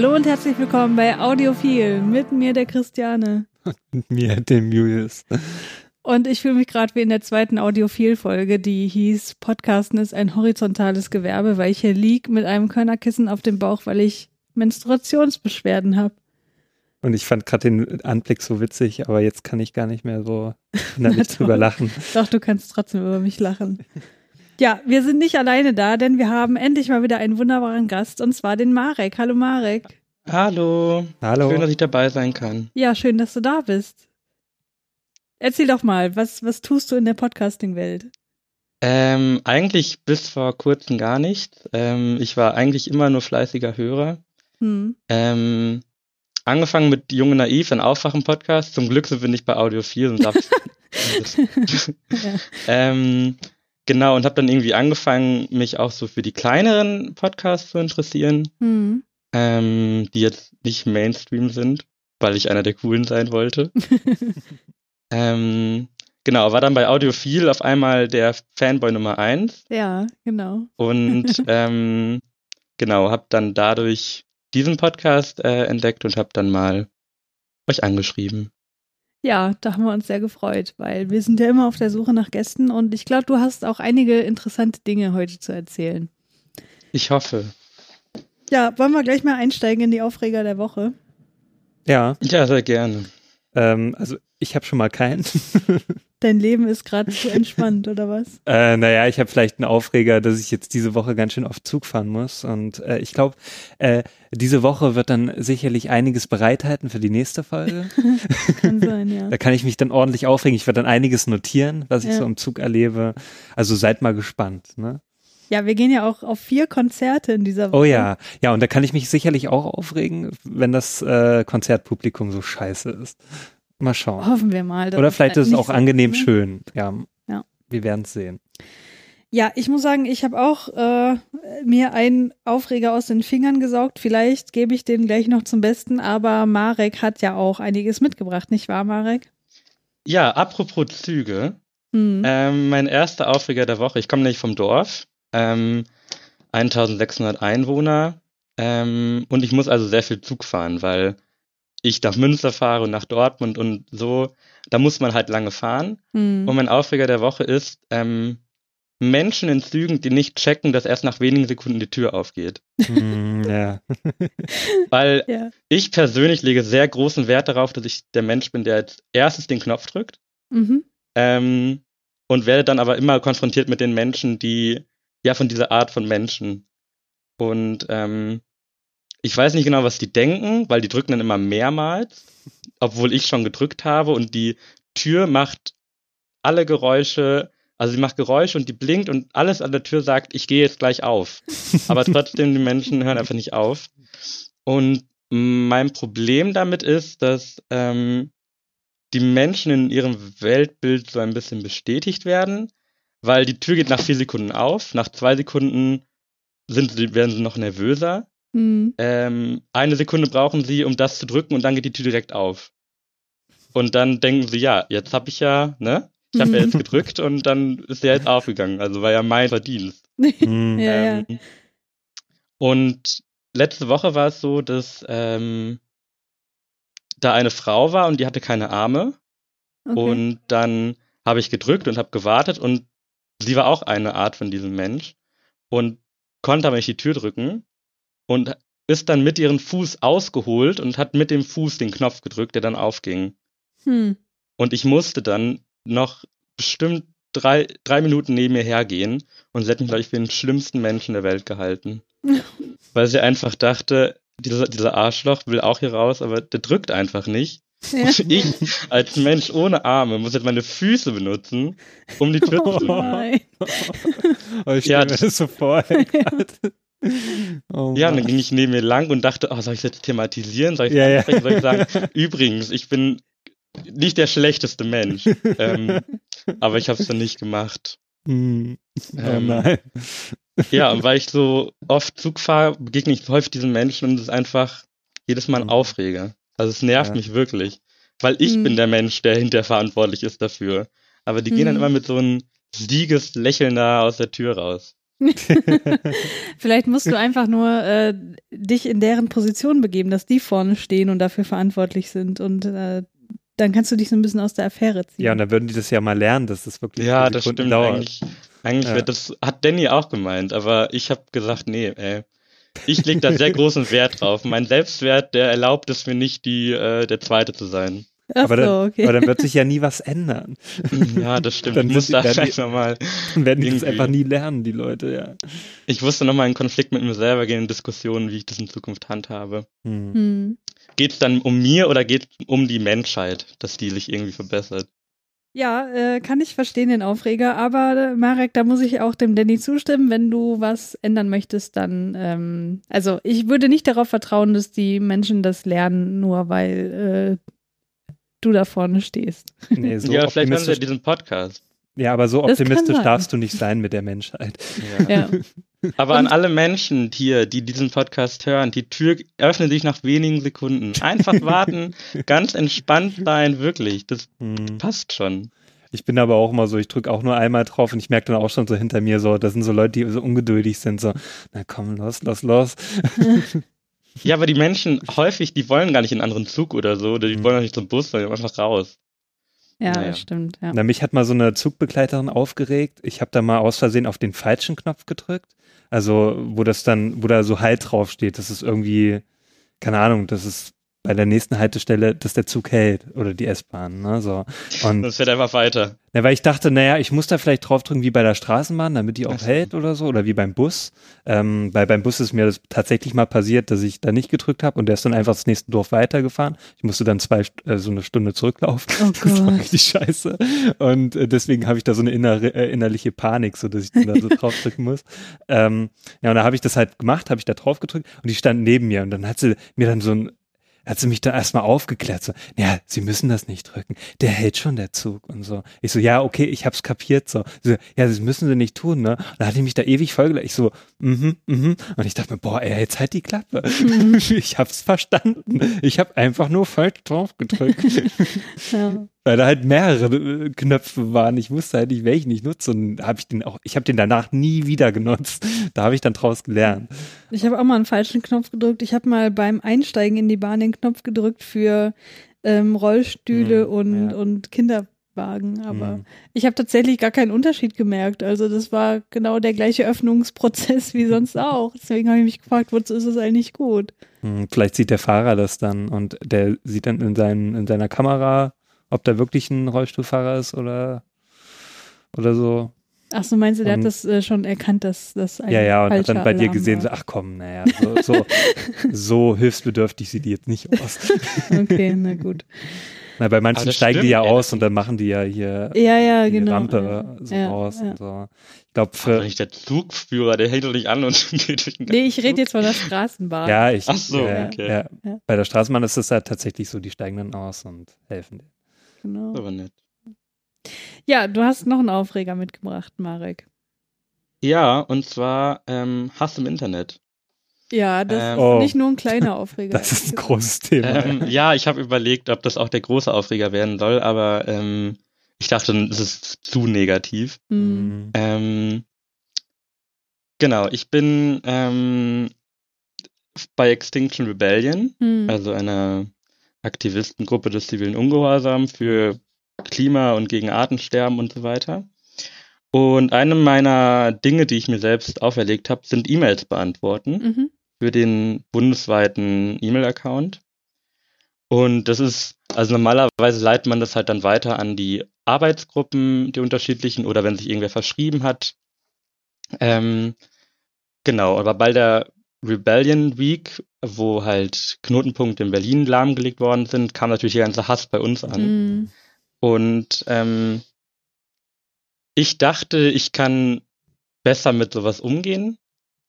Hallo und herzlich willkommen bei Audiophil mit mir, der Christiane. Und mir, dem Julius. Und ich fühle mich gerade wie in der zweiten Audiophil-Folge, die hieß Podcasten ist ein horizontales Gewerbe, weil ich hier lieg mit einem Körnerkissen auf dem Bauch, weil ich Menstruationsbeschwerden habe. Und ich fand gerade den Anblick so witzig, aber jetzt kann ich gar nicht mehr so innerlich drüber lachen. Doch, du kannst trotzdem über mich lachen. Ja, wir sind nicht alleine da, denn wir haben endlich mal wieder einen wunderbaren Gast und zwar den Marek. Hallo Marek. Hallo. Hallo. Schön, dass ich dabei sein kann. Ja, schön, dass du da bist. Erzähl doch mal, was, was tust du in der Podcasting-Welt? Ähm, eigentlich bis vor kurzem gar nicht. Ähm, ich war eigentlich immer nur fleißiger Hörer. Hm. Ähm, angefangen mit Junge Naiv, ein Aufwachen-Podcast. Zum Glück sind wir nicht bei Audio 4 und darf Ja. ähm, genau, und habe dann irgendwie angefangen, mich auch so für die kleineren Podcasts zu interessieren, Hm. ähm, die jetzt nicht Mainstream sind, weil ich einer der coolen sein wollte. ähm, genau, war dann bei Audiophil auf einmal der Fanboy Nummer eins Ja, genau. und ähm, genau, habe dann dadurch diesen Podcast äh, entdeckt und habe dann mal euch angeschrieben. Ja, da haben wir uns sehr gefreut, weil wir sind ja immer auf der Suche nach Gästen und ich glaube, du hast auch einige interessante Dinge heute zu erzählen. Ich hoffe. Ja, wollen wir gleich mal einsteigen in die Aufreger der Woche? Ja, Ja, sehr gerne. ähm, also ich habe schon mal keinen. Dein Leben ist gerade zu entspannt, oder was? äh, naja, ich habe vielleicht einen Aufreger, dass ich jetzt diese Woche ganz schön oft Zug fahren muss. Und äh, ich glaube, äh, diese Woche wird dann sicherlich einiges bereithalten für die nächste Folge. Kann sein, ja. Da kann ich mich dann ordentlich aufregen. Ich werde dann einiges notieren, was ich Ja. so im Zug erlebe. Also seid mal gespannt. Ne? Ja, wir gehen ja auch auf vier Konzerte in dieser Woche. Oh ja, ja, und da kann ich mich sicherlich auch aufregen, wenn das äh, Konzertpublikum so scheiße ist. Mal schauen. Hoffen wir mal. Oder vielleicht ist es auch so angenehm ne? schön. Ja, Ja. wir werden es sehen. Ja, ich muss sagen, ich habe auch äh, mir einen Aufreger aus den Fingern gesaugt. Vielleicht gebe ich den gleich noch zum Besten, aber Marek hat ja auch einiges mitgebracht, nicht wahr, Marek? Ja, apropos Züge. Hm. Ähm, mein erster Aufreger der Woche. Ich komme nämlich vom Dorf. Ähm, 1600 Einwohner. Ähm, und ich muss also sehr viel Zug fahren, weil ich nach Münster fahre und nach Dortmund und so. Da muss man halt lange fahren. Hm. Und mein Aufreger der Woche ist ähm, Menschen in Zügen, die nicht checken, dass erst nach wenigen Sekunden die Tür aufgeht. Hm, ja. Weil Ja. ich persönlich lege sehr großen Wert darauf, dass ich der Mensch bin, der als erstes den Knopf drückt. Mhm. Ähm, und werde dann aber immer konfrontiert mit den Menschen, die, ja, von dieser Art von Menschen. Und ähm, ich weiß nicht genau, was die denken, weil die drücken dann immer mehrmals, obwohl ich schon gedrückt habe und die Tür macht alle Geräusche, also sie macht Geräusche und die blinkt und alles an der Tür sagt, ich gehe jetzt gleich auf. Aber trotzdem, die Menschen hören einfach nicht auf. Und mein Problem damit ist, dass ähm, die Menschen in ihrem Weltbild so ein bisschen bestätigt werden, weil die Tür geht nach vier Sekunden auf, nach zwei Sekunden sind sie, werden sie noch nervöser. Hm. Ähm, eine Sekunde brauchen sie, um das zu drücken und dann geht die Tür direkt auf. Und dann denken sie, ja, jetzt habe ich ja, ne? Ich habe ja jetzt gedrückt und dann ist der jetzt aufgegangen. Also war ja mein Verdienst. Hm, Ja, ja. Ähm, Und letzte Woche war es so, dass ähm, da eine Frau war und die hatte keine Arme. Okay. Und dann habe ich gedrückt und habe gewartet und sie war auch eine Art von diesem Mensch und konnte aber nicht die Tür drücken und ist dann mit ihrem Fuß ausgeholt und hat mit dem Fuß den Knopf gedrückt, der dann aufging. Hm. Und ich musste dann noch bestimmt drei, drei Minuten neben ihr hergehen und sie hat mich, glaube ich, für den schlimmsten Menschen der Welt gehalten. Weil sie einfach dachte, dieser, dieser Arschloch will auch hier raus, aber der drückt einfach nicht. Ja. Und ich als Mensch ohne Arme muss jetzt meine Füße benutzen, um die Tür Oh zu öffnen. Oh, ich Ja, stelle mir das so vor. grad. Oh, Ja, und dann ging ich neben ihr lang und dachte, oh, soll ich es jetzt thematisieren? Soll ich Ja, ja. Soll ich sagen, übrigens, ich bin nicht der schlechteste Mensch. ähm, aber ich habe es dann nicht gemacht. Hm. Oh Ähm, nein. Ja, und weil ich so oft Zug fahre, begegne ich häufig diesen Menschen und es ist einfach jedes Mal ein Mhm. Aufreger. Also es nervt Ja. mich wirklich. Weil ich Mhm. bin der Mensch, der hinterher verantwortlich ist dafür. Aber die gehen dann Mhm. immer mit so einem Siegeslächeln da aus der Tür raus. Vielleicht musst du einfach nur äh, dich in deren Position begeben, dass die vorne stehen und dafür verantwortlich sind und äh, dann kannst du dich so ein bisschen aus der Affäre ziehen. Ja, und dann würden die das ja mal lernen, dass das wirklich Ja, das Sekunden stimmt dauert. eigentlich. Eigentlich Ja. wird das, hat Danny auch gemeint, aber ich habe gesagt, nee, ey. Ich lege da sehr großen Wert drauf. Mein Selbstwert, der erlaubt es mir nicht, die, äh, der Zweite zu sein. Ach aber, so, dann, okay. aber dann wird sich ja nie was ändern. Ja, das stimmt. Dann muss da die- werden die- vielleicht nochmal, Dann werden die das einfach nie lernen, die Leute, ja. ich musste nochmal in Konflikt mit mir selber gehen, in Diskussionen, wie ich das in Zukunft handhabe. Hm. Hm. Geht es dann um mir oder geht es um die Menschheit, dass die sich irgendwie verbessert? Ja, äh, kann ich verstehen, den Aufreger, aber äh, Marek, da muss ich auch dem Danny zustimmen. Wenn du was ändern möchtest, dann, ähm, also ich würde nicht darauf vertrauen, dass die Menschen das lernen, nur weil äh, du da vorne stehst. Nee, so ja, vielleicht hören sie ja optimistisch. diesen Podcast. Ja, aber so optimistisch darfst du nicht sein mit der Menschheit. Ja. Aber an Und- alle Menschen hier, die diesen Podcast hören, die Tür öffnet sich nach wenigen Sekunden. Einfach warten, ganz entspannt sein, wirklich. Das Hm. passt schon. Ich bin aber auch immer so, ich drücke auch nur einmal drauf und ich merke dann auch schon so hinter mir so, das sind so Leute, die so ungeduldig sind, so, na komm, los, los, los. Ja, aber die Menschen häufig, die wollen gar nicht in einen anderen Zug oder so, oder die Mhm. wollen auch nicht zum Bus, sondern einfach raus. Ja, Naja. das stimmt. Ja. Na, mich hat mal so eine Zugbegleiterin aufgeregt. Ich habe da mal aus Versehen auf den falschen Knopf gedrückt. Also, wo das dann, wo da so Halt draufsteht. Das ist irgendwie, keine Ahnung, das ist bei der nächsten Haltestelle, dass der Zug hält oder die S-Bahn, ne, so. Und, Das fährt einfach weiter. na, weil ich dachte, naja, ich muss da vielleicht draufdrücken wie bei der Straßenbahn, damit die auch hält oder so, oder wie beim Bus. Ähm, weil beim Bus ist mir das tatsächlich mal passiert, dass ich da nicht gedrückt habe und der ist dann einfach das nächste Dorf weitergefahren. Ich musste dann zwei, äh, so eine Stunde zurücklaufen. Oh Das war richtig scheiße. Und äh, deswegen habe ich da so eine innere, äh, innerliche Panik, so dass ich dann da so draufdrücken muss. Ähm, ja, und da habe ich das halt gemacht, habe ich da drauf gedrückt und die stand neben mir und dann hat sie mir dann so ein hat sie mich da erstmal aufgeklärt, so, ja, Sie müssen das nicht drücken, der hält schon der Zug und so. Ich so, ja, okay, ich hab's kapiert, so. So ja, das müssen Sie nicht tun, ne? Und dann hat die mich da ewig vollgelegt. Ich so, mhm, mhm. Und ich dachte mir, boah, ey, jetzt halt die Klappe. ich hab's verstanden. Ich habe einfach nur falsch drauf gedrückt. Ja. Weil da halt mehrere äh, Knöpfe waren. Ich wusste halt nicht, welchen ich nutze. Und habe ich den auch, ich habe den danach nie wieder genutzt. Da habe ich dann draus gelernt. Ich habe auch mal einen falschen Knopf gedrückt. Ich habe mal beim Einsteigen in die Bahn den Knopf gedrückt für ähm, Rollstühle Hm, und, ja. und Kinderwagen. Aber Hm. ich habe tatsächlich gar keinen Unterschied gemerkt. Also das war genau der gleiche Öffnungsprozess wie sonst auch. Deswegen habe ich mich gefragt, wozu ist es eigentlich gut? Hm, Vielleicht sieht der Fahrer das dann und der sieht dann in, seinen, in seiner Kamera, ob da wirklich ein Rollstuhlfahrer ist oder, oder so. Ach so, meinst du, der Und- hat das äh, schon erkannt, dass das ein Ja, ja, und hat dann bei dir Alarm gesehen, so, ach komm, naja, so, so, so hilfsbedürftig sieht die jetzt nicht aus. Okay, na gut. Na, bei manchen steigen die stimmt, ja ey, aus und dann machen die ja hier Ja, ja, die genau. Rampe ja, so ja, raus ja. und so. Ich glaube, für, nicht der Zugführer, der hält doch nicht an und geht durch den Nee, ich rede jetzt von der Straßenbahn. ja, ich, Ach so, äh, okay. ja, Ja. bei der Straßenbahn ist es halt tatsächlich so, die steigen dann aus und helfen dir. Genau. Aber nett. Ja, du hast noch einen Aufreger mitgebracht, Marek. Ja, und zwar ähm, Hass im Internet. Ja, das Ähm, ist Oh. nicht nur ein kleiner Aufreger. Das ist ein großes Thema. Ähm, ja, ich habe überlegt, ob das auch der große Aufreger werden soll, aber ähm, ich dachte, es ist zu negativ. Hm. Mhm. Ähm, genau, ich bin ähm, bei Extinction Rebellion, Hm. also einer Aktivistengruppe des zivilen Ungehorsams für Klima und gegen Artensterben und so weiter. Und eine meiner Dinge, die ich mir selbst auferlegt habe, sind E-Mails beantworten Mhm. für den bundesweiten E-Mail-Account. Und das ist, also normalerweise leitet man das halt dann weiter an die Arbeitsgruppen, die unterschiedlichen, oder wenn sich irgendwer verschrieben hat. Ähm, genau, aber bei der Rebellion Week, wo halt Knotenpunkte in Berlin lahmgelegt worden sind, kam natürlich der ganze Hass bei uns an. Hm. Und ähm, ich dachte, ich kann besser mit sowas umgehen.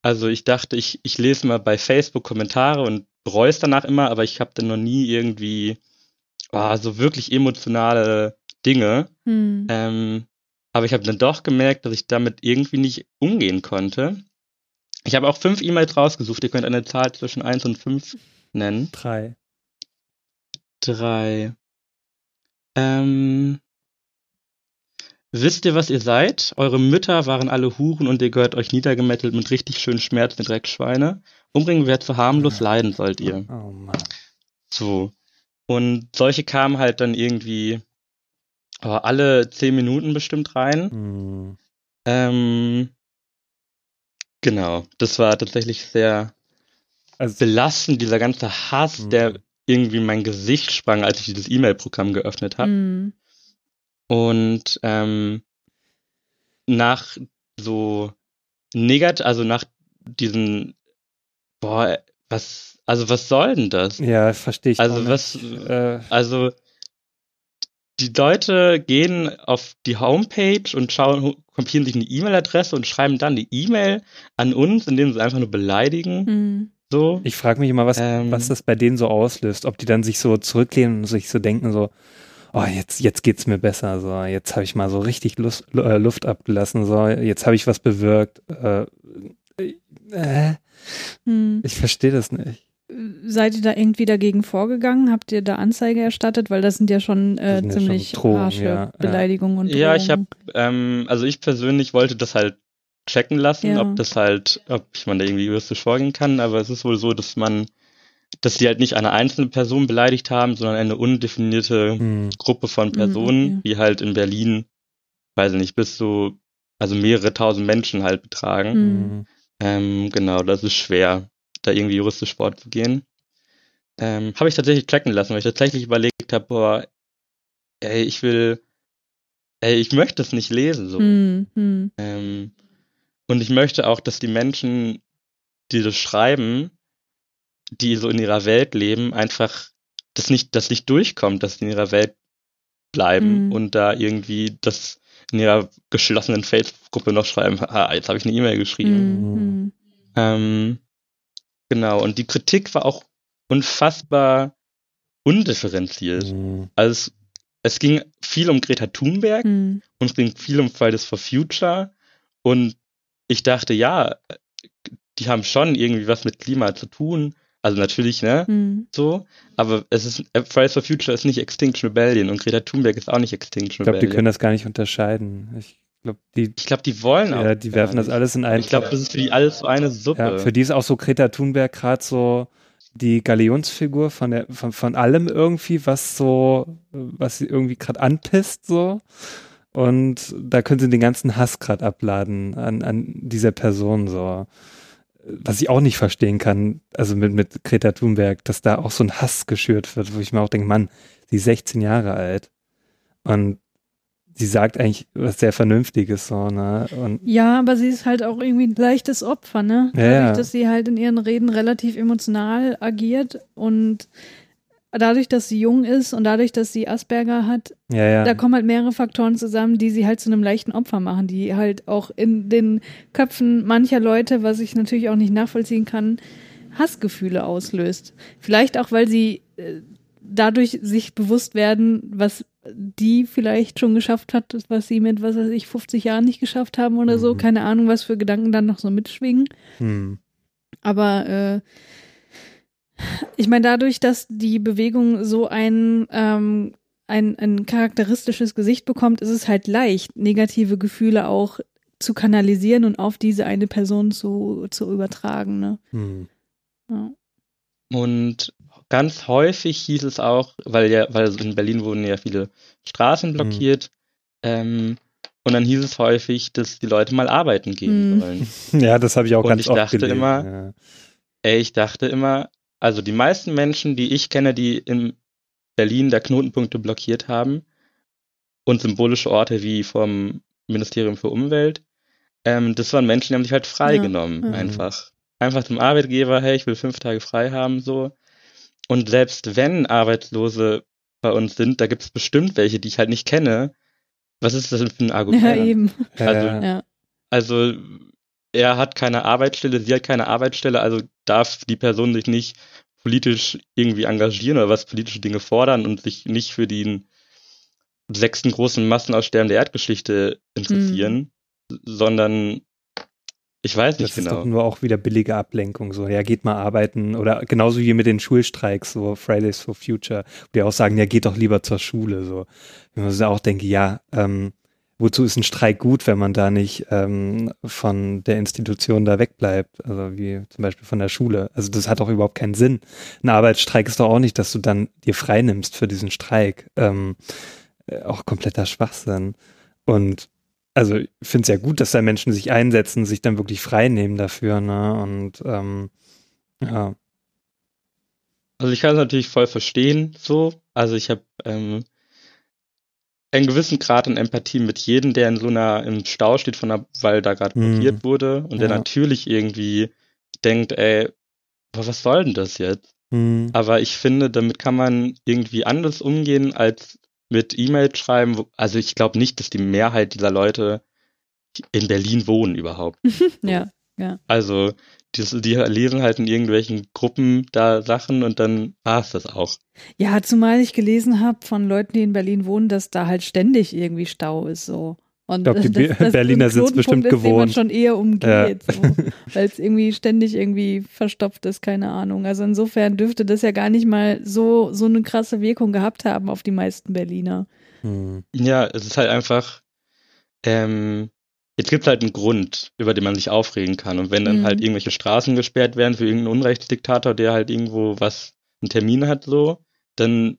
Also ich dachte, ich, ich lese mal bei Facebook Kommentare und bereue es danach immer, aber ich habe dann noch nie irgendwie ah, so wirklich emotionale Dinge. Hm. Ähm, aber ich habe dann doch gemerkt, dass ich damit irgendwie nicht umgehen konnte. Ich habe auch fünf E-Mails rausgesucht. Ihr könnt eine Zahl zwischen eins und fünf nennen. Drei. Drei. Ähm, Wisst ihr, was ihr seid? Eure Mütter waren alle Huren und ihr gehört euch niedergemettelt mit richtig schönen Schmerzen, Dreckschweine. Umbringen wäre zu harmlos, leiden sollt ihr. Oh Mann. So. Und solche kamen halt dann irgendwie oh, alle zehn Minuten bestimmt rein. Hm. Ähm, genau. Das war tatsächlich sehr Also, belastend, dieser ganze Hass, Mhm. der irgendwie in mein Gesicht sprang, als ich dieses E-Mail-Programm geöffnet habe. Mhm. Und ähm, nach so negat, also nach diesen, boah, was, also was soll denn das? ja, verstehe ich. Also was- Äh, Also die Leute gehen auf die Homepage und schauen, kopieren sich eine E-Mail-Adresse und schreiben dann die E-Mail an uns, indem sie einfach nur beleidigen. Mhm. So. ich frage mich immer, was, Ähm. was das bei denen so auslöst. Ob die dann sich so zurücklehnen und sich so denken, so, oh, jetzt, jetzt geht's mir besser. So, jetzt habe ich mal so richtig Lust, äh, Luft abgelassen. So, jetzt habe ich was bewirkt. Äh, äh, Mhm. ich verstehe das nicht. Seid ihr da irgendwie dagegen vorgegangen? Habt ihr da Anzeige erstattet? Weil das sind ja schon äh, sind ja schon ziemlich Drohungen, harsche ja, ja. Beleidigungen und Ja, ich habe, Drohungen. ähm, also ich persönlich wollte das halt checken lassen, Ja. ob das halt, ob ich man da irgendwie juristisch vorgehen kann, aber es ist wohl so, dass man, dass die halt nicht eine einzelne Person beleidigt haben, sondern eine undefinierte Hm. Gruppe von Personen, okay. die halt in Berlin, weiß ich nicht, bis zu, also mehrere tausend Menschen halt betragen. Mhm. Hm. Ähm, genau, das ist schwer, da irgendwie juristisch vorzugehen. Ähm, habe ich tatsächlich checken lassen, weil ich tatsächlich überlegt habe, boah, ey, ich will, ey, ich möchte es nicht lesen, so. Mhm. Mhm. Ähm, und ich möchte auch, dass die Menschen, die das schreiben, die so in ihrer Welt leben, einfach das nicht, das nicht durchkommt, dass sie in ihrer Welt bleiben Mhm. und da irgendwie das in ihrer geschlossenen Facebook-Gruppe noch schreiben, ah, jetzt habe ich eine E-Mail geschrieben. Mhm. Ähm, genau, und die Kritik war auch unfassbar undifferenziert. Hm. Also es, es ging viel um Greta Thunberg Mhm. und es ging viel um Fridays for Future und ich dachte, ja, die haben schon irgendwie was mit Klima zu tun. Also natürlich, ne, Mhm. so, aber es ist, äh, Fridays for Future ist nicht Extinction Rebellion und Greta Thunberg ist auch nicht Extinction Ich glaube, die Rebellion. können das gar nicht unterscheiden. Ich glaube, die, ich glaube, die wollen auch. ja, die werfen das alles in einen Ich glaube, das ist für die alles so eine Suppe. Ja, für die ist auch so Greta Thunberg gerade so die Galionsfigur von der von, von allem irgendwie, was so, was sie irgendwie gerade anpisst so. Und da können sie den ganzen Hass gerade abladen an, an dieser Person so. Was ich auch nicht verstehen kann, also mit, mit Greta Thunberg, dass da auch so ein Hass geschürt wird, wo ich mir auch denke, Mann, sie ist 16 Jahre alt. Und sie sagt eigentlich was sehr Vernünftiges so, ne? Und Ja, aber sie ist halt auch irgendwie ein leichtes Opfer, ne? Ja, Dadurch, dass sie halt in ihren Reden relativ emotional agiert und dadurch, dass sie jung ist und dadurch, dass sie Asperger hat, ja, ja. da kommen halt mehrere Faktoren zusammen, die sie halt zu einem leichten Opfer machen, die halt auch in den Köpfen mancher Leute, was ich natürlich auch nicht nachvollziehen kann, Hassgefühle auslöst. Vielleicht auch, weil sie äh, dadurch sich bewusst werden, was die vielleicht schon geschafft hat, was sie mit, was weiß ich, 50 Jahren nicht geschafft haben oder so. Mhm. Keine Ahnung, was für Gedanken dann noch so mitschwingen. Hm. Aber äh, ich meine, dadurch, dass die Bewegung so ein, ähm, ein, ein charakteristisches Gesicht bekommt, ist es halt leicht, negative Gefühle auch zu kanalisieren und auf diese eine Person zu, zu übertragen. Ne? Hm. Ja. Und ganz häufig hieß es auch, weil ja, weil in Berlin wurden ja viele Straßen blockiert, ähm, und dann hieß es häufig, dass die Leute mal arbeiten gehen Mhm. sollen. Ja, das habe ich auch Und ganz ich oft dachte gelesen. immer, ja. Ey, ich dachte immer, also die meisten Menschen, die ich kenne, die in Berlin der Knotenpunkte blockiert haben und symbolische Orte wie vom Ministerium für Umwelt, ähm, das waren Menschen, die haben sich halt freigenommen, ja. einfach. Einfach zum Arbeitgeber, hey, ich will fünf Tage frei haben, so. Und selbst wenn Arbeitslose bei uns sind, da gibt es bestimmt welche, die ich halt nicht kenne. Was ist das denn für ein Argument? ja, eben. Also- ja. Also er hat keine Arbeitsstelle, sie hat keine Arbeitsstelle, also darf die Person sich nicht politisch irgendwie engagieren oder was politische Dinge fordern und sich nicht für den sechsten großen Massenaussterben der Erdgeschichte interessieren, sondern ich weiß nicht Das ist genau. doch nur auch wieder billige Ablenkung. So, ja, geht mal arbeiten. Oder genauso wie mit den Schulstreiks, so Fridays for Future, wo die auch sagen, ja, geht doch lieber zur Schule. So. Wenn man sich auch denke, ja, ähm, wozu ist ein Streik gut, wenn man da nicht ähm, von der Institution da wegbleibt, also wie zum Beispiel von der Schule. Also das hat auch überhaupt keinen Sinn. Ein Arbeitsstreik ist doch auch nicht, dass du dann dir frei nimmst für diesen Streik. Ähm, äh, auch kompletter Schwachsinn. Und also ich finde es ja gut, dass da Menschen sich einsetzen, sich dann wirklich frei nehmen dafür, ne? Und ähm, ja. Also ich kann es natürlich voll verstehen, so. Also ich habe ähm, einen gewissen Grad an Empathie mit jedem, der in so einer im Stau steht, von der, weil da gerade Mhm. blockiert wurde und der Ja. natürlich irgendwie denkt, ey, boah, was soll denn das jetzt? Hm. Aber ich finde, damit kann man irgendwie anders umgehen als mit E-Mail schreiben. Also ich glaube nicht, dass die Mehrheit dieser Leute in Berlin wohnen überhaupt. Ja. Also die, die lesen halt in irgendwelchen Gruppen da Sachen und dann war es das auch. Ja, zumal ich gelesen habe von Leuten, die in Berlin wohnen, dass da halt ständig irgendwie Stau ist so. Und Ich glaub, die das- das Berliner ein sind's bestimmt ist, den man gewohnt. schon eher umgeht, so, weil es irgendwie ständig irgendwie verstopft ist, keine Ahnung. Also insofern dürfte das ja gar nicht mal so so eine krasse Wirkung gehabt haben auf die meisten Berliner. Hm. Ja, es ist halt einfach, ähm, jetzt gibt es halt einen Grund, über den man sich aufregen kann. Und wenn dann Mhm. halt irgendwelche Straßen gesperrt werden für irgendeinen Unrechtsdiktator, der halt irgendwo was, einen Termin hat, so, dann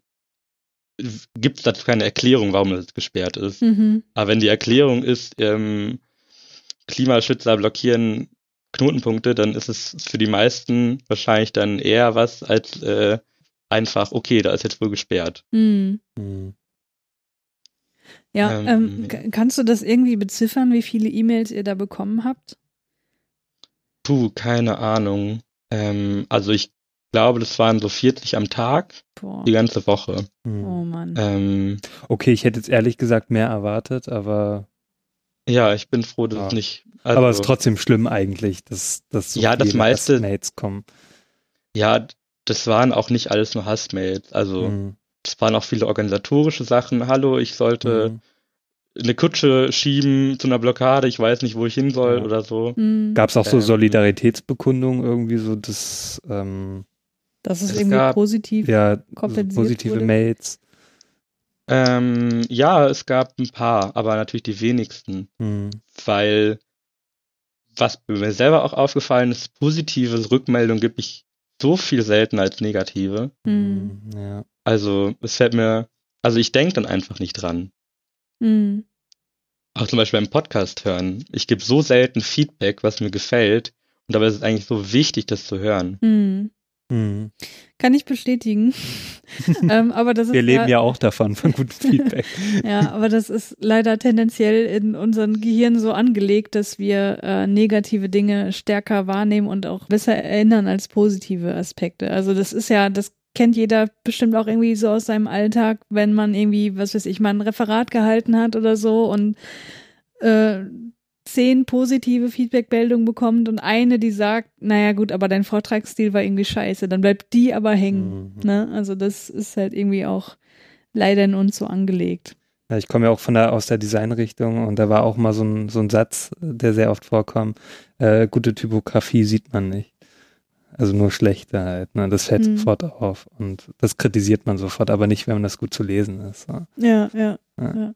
gibt es dazu keine Erklärung, warum das gesperrt ist. Mhm. Aber wenn die Erklärung ist, ähm, Klimaschützer blockieren Knotenpunkte, dann ist es für die meisten wahrscheinlich dann eher was als äh, einfach, okay, da ist jetzt wohl gesperrt. Mhm. Hm. Ja, Ähm, ähm, kannst du das irgendwie beziffern, wie viele E-Mails ihr da bekommen habt? Puh, keine Ahnung. Ähm, also ich glaube, das waren so 40 am Tag, Boah. die ganze Woche. Hm. Oh Mann. Ähm, Okay, ich hätte jetzt ehrlich gesagt mehr erwartet, aber, ja, ich bin froh, dass Ja. es nicht. Also, aber es ist trotzdem schlimm eigentlich, dass, dass so Ja, das viele meiste- Mates kommen. ja, das waren auch nicht alles nur Hassmails. Also Hm. es waren auch viele organisatorische Sachen. Hallo, ich sollte Hm. eine Kutsche schieben zu einer Blockade, ich weiß nicht, wo ich hin soll Ja. oder so. Mhm. Gab es auch so Ähm, Solidaritätsbekundungen irgendwie so, dass ähm, Das ist es irgendwie gab- positiv. ja kompensiert positive wurde? Mates. Ähm, ja, es gab ein paar, aber natürlich die wenigsten, Hm. weil was mir selber auch aufgefallen ist, positive Rückmeldungen gibt ich so viel seltener als negative. Mhm. Hm, Ja. Also es fällt mir, also ich denke dann einfach nicht dran. Mhm. Auch zum Beispiel beim Podcast hören. Ich gebe so selten Feedback, was mir gefällt. Und dabei ist es eigentlich so wichtig, das zu hören. Hm. Kann ich bestätigen. ähm, aber das ist Wir leben ja auch davon, von gutem Feedback. Ja, aber das ist leider tendenziell in unserem Gehirn so angelegt, dass wir äh, negative Dinge stärker wahrnehmen und auch besser erinnern als positive Aspekte. Also das ist ja, das kennt jeder bestimmt auch irgendwie so aus seinem Alltag, wenn man irgendwie, was weiß ich, mal ein Referat gehalten hat oder so und äh, zehn positive Feedbackmeldungen bekommt und eine, die sagt, naja gut, aber dein Vortragsstil war irgendwie scheiße, dann bleibt die aber hängen. Mhm. Ne? Also das ist halt irgendwie auch leider in uns so angelegt. Ja, ich komme ja auch von der, aus der Designrichtung und da war auch mal so ein, so ein Satz, der sehr oft vorkam. Äh, gute Typografie sieht man nicht. Also nur schlechte halt. Ne? Das fällt Mhm. sofort auf und das kritisiert man sofort, aber nicht, wenn das gut zu lesen ist. So. Ja, ja, Ja. ja.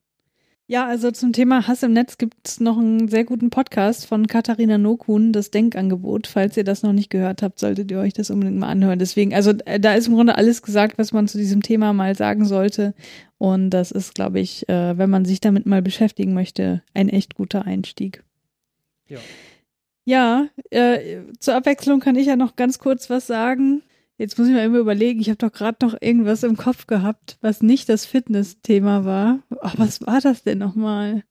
Ja, also zum Thema Hass im Netz gibt es noch einen sehr guten Podcast von Katharina Nokun, das Denkangebot. Falls ihr das noch nicht gehört habt, solltet ihr euch das unbedingt mal anhören. Deswegen, also äh, da ist im Grunde alles gesagt, was man zu diesem Thema mal sagen sollte. Und das ist, glaube ich, äh, wenn man sich damit mal beschäftigen möchte, ein echt guter Einstieg. Ja. Ja, äh, zur Abwechslung kann ich ja noch ganz kurz was sagen. Jetzt muss ich mal immer überlegen, ich habe doch gerade noch irgendwas im Kopf gehabt, was nicht das Fitness-Thema war. Oh, was war das denn nochmal?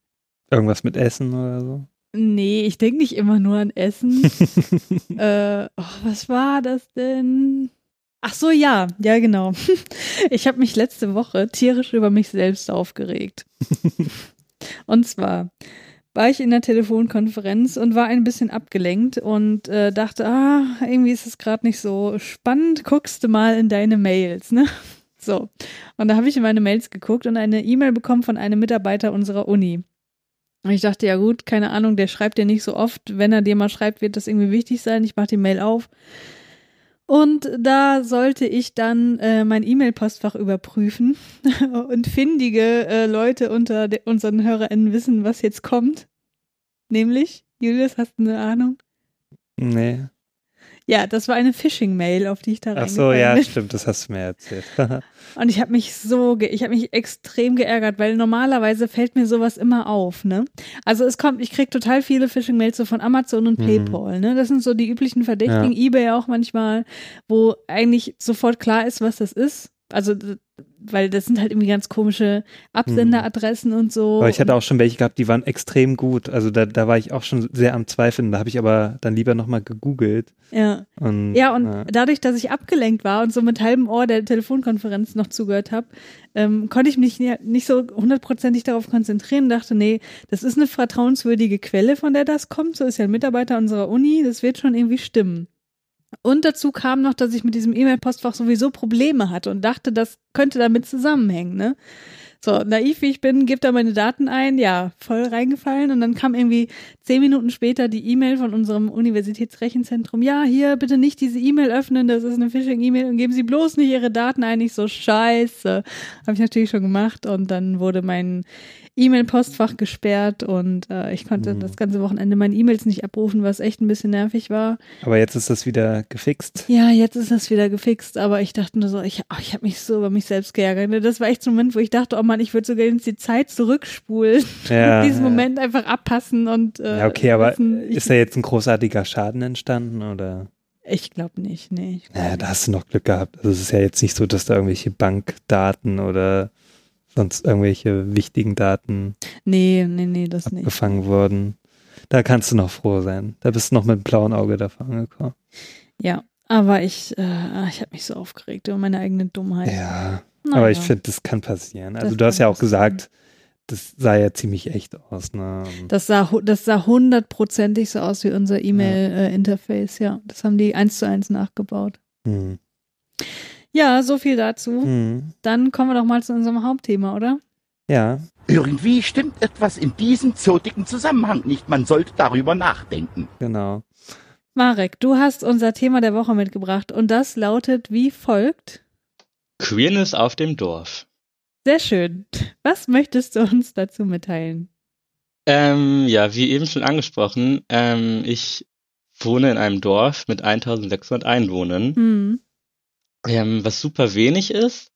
Irgendwas mit Essen oder so. Nee, ich denke nicht immer nur an Essen. äh, oh, was war das denn? Ach so, ja, ja, genau. Ich habe mich letzte Woche tierisch über mich selbst aufgeregt. Und zwar war ich in der Telefonkonferenz und war ein bisschen abgelenkt und äh, dachte, ah, irgendwie ist es gerade nicht so spannend, guckst du mal in deine Mails, ne? So. Und da habe ich in meine Mails geguckt und eine E-Mail bekommen von einem Mitarbeiter unserer Uni. Und ich dachte, ja gut, keine Ahnung, der schreibt dir nicht so oft. Wenn er dir mal schreibt, wird das irgendwie wichtig sein. Ich mache die Mail auf. Und da sollte ich dann äh, mein E-Mail-Postfach überprüfen und findige äh, Leute unter unseren HörerInnen wissen, was jetzt kommt. Nämlich, Julius, hast du eine Ahnung? Nee. Ja, das war eine Phishing-Mail, auf die ich da Ach so, ja, stimmt, das hast du mir erzählt. und ich habe mich so, ich habe mich extrem geärgert, weil normalerweise fällt mir sowas immer auf, ne? Also es kommt, ich krieg total viele Phishing-Mails so von Amazon und mhm. PayPal, ne? Das sind so die üblichen Verdächtigen, ja. eBay auch manchmal, wo eigentlich sofort klar ist, was das ist. Also weil das sind halt irgendwie ganz komische Absenderadressen mhm. und so. Aber ich hatte auch schon welche gehabt, die waren extrem gut. Also da, da war ich auch schon sehr am Zweifeln. Da habe ich aber dann lieber nochmal gegoogelt. Ja. Und, ja, und ja. dadurch, dass ich abgelenkt war und so mit halbem Ohr der Telefonkonferenz noch zugehört habe, ähm, konnte ich mich nicht so hundertprozentig darauf konzentrieren. Dachte, nee, das ist eine vertrauenswürdige Quelle, von der das kommt. So ist ja ein Mitarbeiter unserer Uni. Das wird schon irgendwie stimmen. Und dazu kam noch, dass ich mit diesem E-Mail-Postfach sowieso Probleme hatte und dachte, das könnte damit zusammenhängen, ne? So, naiv wie ich bin, gebe da meine Daten ein, ja, voll reingefallen. Und dann kam irgendwie zehn Minuten später die E-Mail von unserem Universitätsrechenzentrum. Ja, hier bitte nicht diese E-Mail öffnen, das ist eine Phishing-E-Mail und geben Sie bloß nicht Ihre Daten ein. Ich so, scheiße. Habe ich natürlich schon gemacht und dann wurde mein E-Mail-Postfach gesperrt und äh, ich konnte mhm. das ganze Wochenende meine E-Mails nicht abrufen, was echt ein bisschen nervig war. Aber jetzt ist das wieder gefixt. Ja, jetzt ist das wieder gefixt, aber ich dachte nur so, ich, oh, ich habe mich so über mich selbst geärgert. Das war echt so ein Moment, wo ich dachte, oh Mann, ich würde sogar jetzt die Zeit zurückspulen. Ja, diesen ja. Moment einfach abpassen und äh, Ja, okay, aber wissen, ist da jetzt ein großartiger Schaden entstanden oder? Ich glaube nicht, nee. Glaub naja, da hast du noch Glück gehabt. Also es ist ja jetzt nicht so, dass da irgendwelche Bankdaten oder sonst irgendwelche wichtigen Daten nee, nee, nee, das abgefangen nicht. wurden. Da kannst du noch froh sein. Da bist du noch mit dem blauen Auge davon angekommen. Ja, aber ich, äh, ich habe mich so aufgeregt über meine eigene Dummheit. Ja, naja. aber ich finde, das kann passieren. Also das du hast ja auch gesagt, das sah ja ziemlich echt aus. Ne? Das sah, das sah hundertprozentig so aus wie unser E-Mail-Interface, ja. Äh, ja. Das haben die eins zu eins nachgebaut. Hm. Ja, so viel dazu. Mhm. Dann kommen wir doch mal zu unserem Hauptthema, oder? Ja. Irgendwie stimmt etwas in diesem zotigen Zusammenhang nicht. Man sollte darüber nachdenken. Genau. Marek, du hast unser Thema der Woche mitgebracht und das lautet wie folgt. Queerness auf dem Dorf. Sehr schön. Was möchtest du uns dazu mitteilen? Ähm, ja, wie eben schon angesprochen, ähm, ich wohne in einem Dorf mit 1600 Einwohnern. Mhm ähm, was super wenig ist.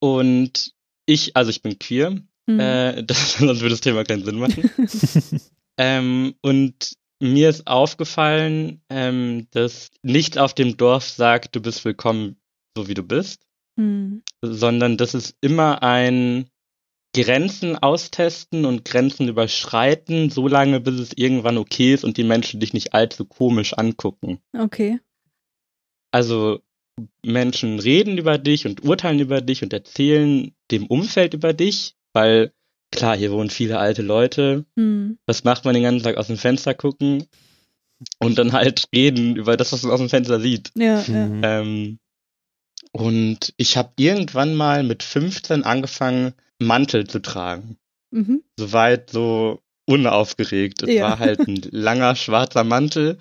Und ich, also ich bin queer, mhm. äh, das, sonst würde das Thema keinen Sinn machen. ähm, und mir ist aufgefallen, ähm, dass nichts auf dem Dorf sagt, du bist willkommen, so wie du bist, mhm. sondern dass es immer ein Grenzen austesten und Grenzen überschreiten, solange bis es irgendwann okay ist und die Menschen dich nicht allzu komisch angucken. Okay. Also Menschen reden über dich und urteilen über dich und erzählen dem Umfeld über dich, weil klar, hier wohnen viele alte Leute. Mhm. Was macht man den ganzen Tag aus dem Fenster gucken und dann halt reden über das, was man aus dem Fenster sieht. Ja, mhm. ja. Ähm, und ich habe irgendwann mal mit 15 angefangen, Mantel zu tragen. Mhm. Soweit so unaufgeregt. Es ja. war halt ein langer schwarzer Mantel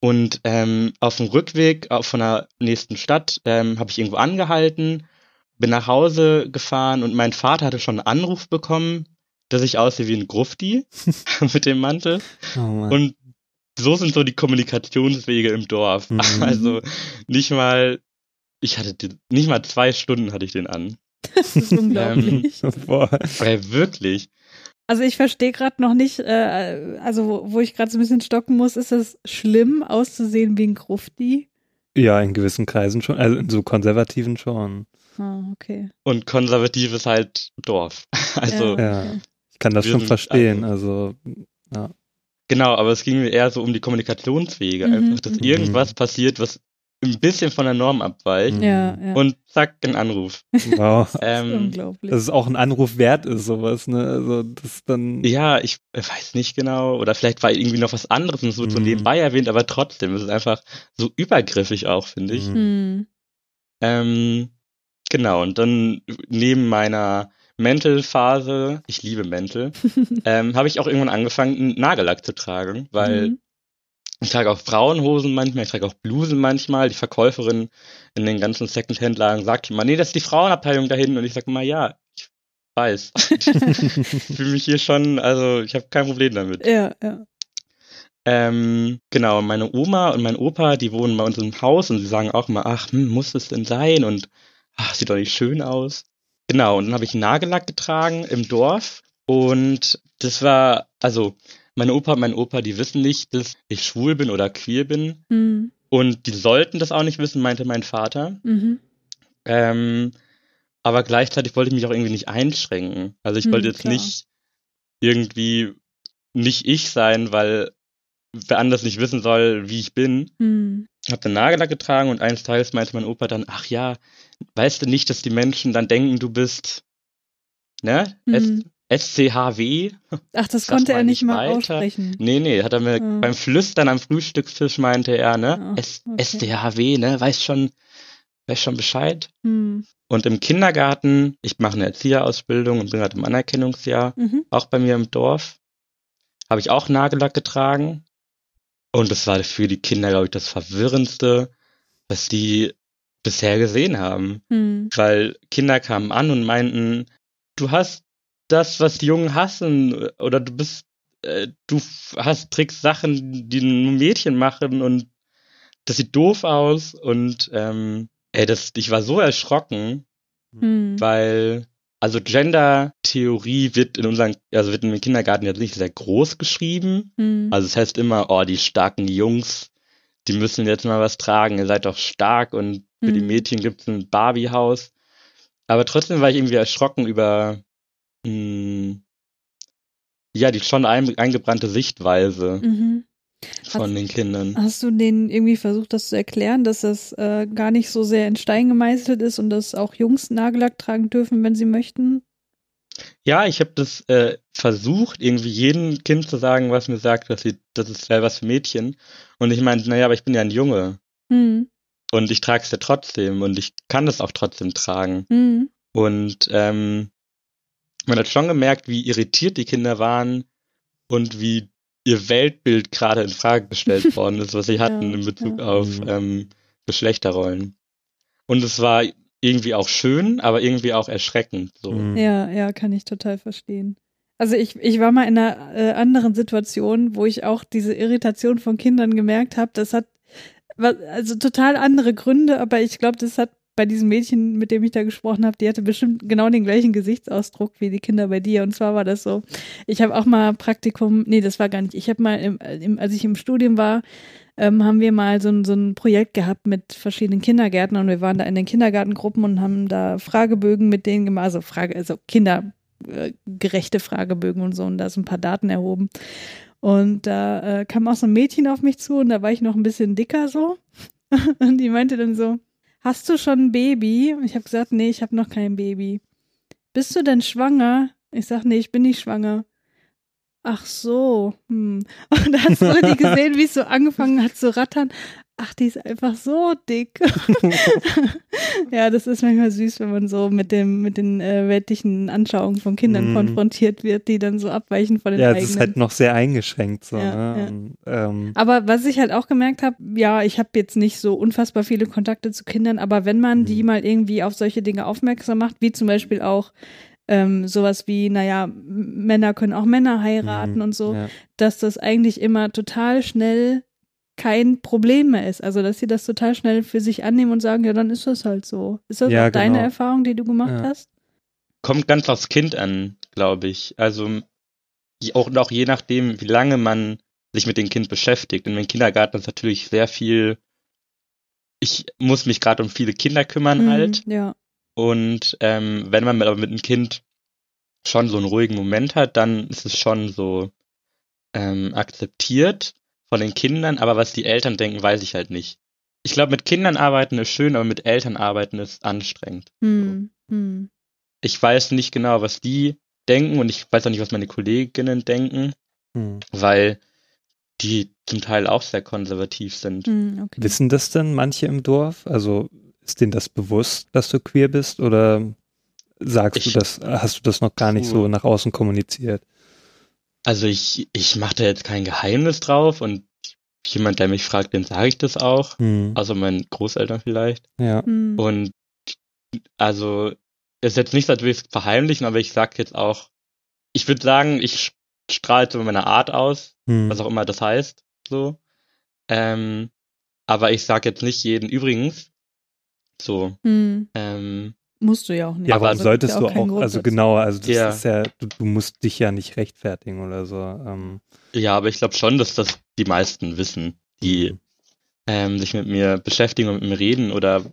und ähm, auf dem Rückweg von der nächsten Stadt ähm, habe ich irgendwo angehalten, bin nach Hause gefahren und mein Vater hatte schon einen Anruf bekommen, dass ich aussehe wie ein Grufti mit dem Mantel. Oh und so sind so die Kommunikationswege im Dorf. Mhm. Also nicht mal, ich hatte die, nicht mal zwei Stunden hatte ich den an. Das ist unglaublich. Ähm, boah. Ey, wirklich. Also ich verstehe gerade noch nicht, äh, also wo, wo ich gerade so ein bisschen stocken muss, ist es schlimm auszusehen wie ein Grufti? Ja, in gewissen Kreisen schon, also in so konservativen schon. Ah, okay. Und konservativ ist halt Dorf. Also ja, ja. ich kann das schon verstehen, also, also ja. Genau, aber es ging mir eher so um die Kommunikationswege, mhm. einfach, dass mhm. irgendwas passiert, was ein bisschen von der Norm abweicht. Ja, ja. Und zack, ein Anruf. Wow. ähm, das ist unglaublich. Dass es auch ein Anruf wert ist, sowas, ne? Also das dann. Ja, ich weiß nicht genau. Oder vielleicht war irgendwie noch was anderes und es wird so mhm. nebenbei erwähnt, aber trotzdem ist es einfach so übergriffig auch, finde ich. Mhm. Ähm, genau, und dann neben meiner Mental-Phase, ich liebe Mental, ähm, habe ich auch irgendwann angefangen, einen Nagellack zu tragen, weil mhm Ich trage auch Frauenhosen manchmal, ich trage auch Blusen manchmal. Die Verkäuferin in den ganzen Secondhand-Lagen sagt immer, nee, das ist die Frauenabteilung da hinten. Und ich sage immer, ja, ich weiß. ich fühle mich hier schon, also ich habe kein Problem damit. Ja, ja. Ähm, genau, meine Oma und mein Opa, die wohnen bei uns im Haus und sie sagen auch immer, ach, hm, muss es denn sein? Und ach, sieht doch nicht schön aus. Genau, und dann habe ich Nagellack getragen im Dorf und das war, also meine Opa und mein Opa, die wissen nicht, dass ich schwul bin oder queer bin. Mhm. Und die sollten das auch nicht wissen, meinte mein Vater. Mhm. Ähm, aber gleichzeitig wollte ich mich auch irgendwie nicht einschränken. Also ich Hm, wollte jetzt klar. nicht irgendwie nicht ich sein, weil wer anders nicht wissen soll, wie ich bin. Mhm. Hab den Nagellack getragen und eines Tages meinte mein Opa dann, ach ja, weißt du nicht, dass die Menschen dann denken, du bist, ne? Mhm. SCHW? Ach, das konnte er nicht nicht mal weiter. aussprechen. Nee, nee, hat er mir Ah. beim Flüstern am Frühstückstisch meinte er, ne? Ah, S okay. SDHW, ne? Weiß schon, weiß schon Bescheid. Mhm. Und im Kindergarten, ich mache eine Erzieherausbildung und bin gerade im Anerkennungsjahr, Mhm. auch bei mir im Dorf, habe ich auch Nagellack getragen. Und das war für die Kinder, glaube ich, das Verwirrendste, was die bisher gesehen haben. Mhm. Weil Kinder kamen an und meinten, du hast das, was die Jungen hassen, oder du bist, äh, du hast Tricks, Sachen, die nur Mädchen machen und das sieht doof aus und ähm, ey, das, ich war so erschrocken, Mhm. weil also Gender-Theorie wird in unseren, also wird im Kindergarten jetzt nicht sehr groß geschrieben. Mhm. Also es heißt immer, oh, die starken Jungs, die müssen jetzt mal was tragen, ihr seid doch stark und für die Mhm. Mädchen gibt's ein Barbie-Haus. Aber trotzdem war ich irgendwie erschrocken über mh, ja, die schon ein, eingebrannte Sichtweise Mhm. von Hast- den Kindern. Hast du denen irgendwie versucht, das zu erklären, dass das äh, gar nicht so sehr in Stein gemeißelt ist und dass auch Jungs Nagellack tragen dürfen, wenn sie möchten? Ja, ich habe das äh, versucht, irgendwie jedem Kind zu sagen, was mir sagt, dass sie, das ist ja was für Mädchen. Und ich meinte, naja, aber ich bin ja ein Junge. Mhm. Und ich trage es ja trotzdem und ich kann es auch trotzdem tragen. Mhm. Und ähm, man hat schon gemerkt, wie irritiert die Kinder waren und wie ihr Weltbild gerade in Frage gestellt worden ist, was sie hatten Ja, in Bezug ja. auf Mhm. ähm, Geschlechterrollen. Und es war irgendwie auch schön, aber irgendwie auch erschreckend. So. Mhm. Ja, ja, kann ich total verstehen. Also ich, ich war mal in einer äh, anderen Situation, wo ich auch diese Irritation von Kindern gemerkt habe. Das hat also total andere Gründe, aber ich glaube, das hat bei diesem Mädchen, mit dem ich da gesprochen habe, die hatte bestimmt genau den gleichen Gesichtsausdruck wie die Kinder bei dir. Und zwar war das so, ich habe auch mal Praktikum, nee, das war gar nicht. Ich habe mal, im, im, als ich im Studium war, ähm, haben wir mal so ein, so ein Projekt gehabt mit verschiedenen Kindergärtnern und wir waren da in den Kindergartengruppen und haben da Fragebögen mit denen gemacht, also Frage, also kindergerechte Fragebögen und so und da so ein paar Daten erhoben. Und da äh, kam auch so ein Mädchen auf mich zu und da war ich noch ein bisschen dicker so. Und die meinte dann so, hast du schon ein Baby? Ich habe gesagt, nee, ich habe noch kein Baby. Bist du denn schwanger? Ich sag, nee, ich bin nicht schwanger. Ach so. Hm. Und da hast du die gesehen, wie es so angefangen hat zu rattern. Ach, die ist einfach so dick. ja, das ist manchmal süß, wenn man so mit dem mit den äh, weltlichen Anschauungen von Kindern Mhm. konfrontiert wird, die dann so abweichen von den Ja, eigenen. das ist halt noch sehr eingeschränkt so. Ja, ne? ja. Und, ähm, Aber was ich halt auch gemerkt habe, ja, ich habe jetzt nicht so unfassbar viele Kontakte zu Kindern, aber wenn man die Mhm. mal irgendwie auf solche Dinge aufmerksam macht, wie zum Beispiel auch ähm, sowas wie, naja, Männer können auch Männer heiraten mhm, und so, Ja. dass das eigentlich immer total schnell kein Problem mehr ist. Also, dass sie das total schnell für sich annehmen und sagen, ja, dann ist das halt so. Ist das Ja, auch deine genau. Erfahrung, die du gemacht Ja. hast? Kommt ganz aufs Kind an, glaube ich. Also auch, und auch je nachdem, wie lange man sich mit dem Kind beschäftigt. In dem Kindergarten ist natürlich sehr viel, ich muss mich gerade um viele Kinder kümmern halt. Mhm, ja. Und ähm, wenn man mit, aber mit einem Kind schon so einen ruhigen Moment hat, dann ist es schon so ähm, akzeptiert von den Kindern, aber was die Eltern denken, weiß ich halt nicht. Ich glaube, mit Kindern arbeiten ist schön, aber mit Eltern arbeiten ist anstrengend. Hm, hm. Ich weiß nicht genau, was die denken und ich weiß auch nicht, was meine Kolleginnen denken, Hm. weil die zum Teil auch sehr konservativ sind. Hm, okay. Wissen das denn manche im Dorf? Also ist denen das bewusst, dass du queer bist oder sagst Ich- du das, hast du das noch gar nicht so nach außen kommuniziert? Also ich, ich mache da jetzt kein Geheimnis drauf und jemand, der mich fragt, dem sage ich das auch. Hm. Also meinen Großeltern vielleicht. Ja. Hm. Und also ist jetzt nicht, als würde ich es verheimlichen, aber ich sag jetzt auch, ich würde sagen, ich strahle so meine Art aus, Hm. was auch immer das heißt, so. Ähm, aber ich sag jetzt nicht jeden übrigens, so. Hm. Ähm, Musst du ja auch nicht. Ja, warum Also, solltest ja du keinen auch, Grund also dazu. genau, also das Ja. ist ja, du, du musst dich ja nicht rechtfertigen oder so. Ähm, ja, aber ich glaube schon, dass das die meisten wissen, die ähm, sich mit mir beschäftigen und mit mir reden oder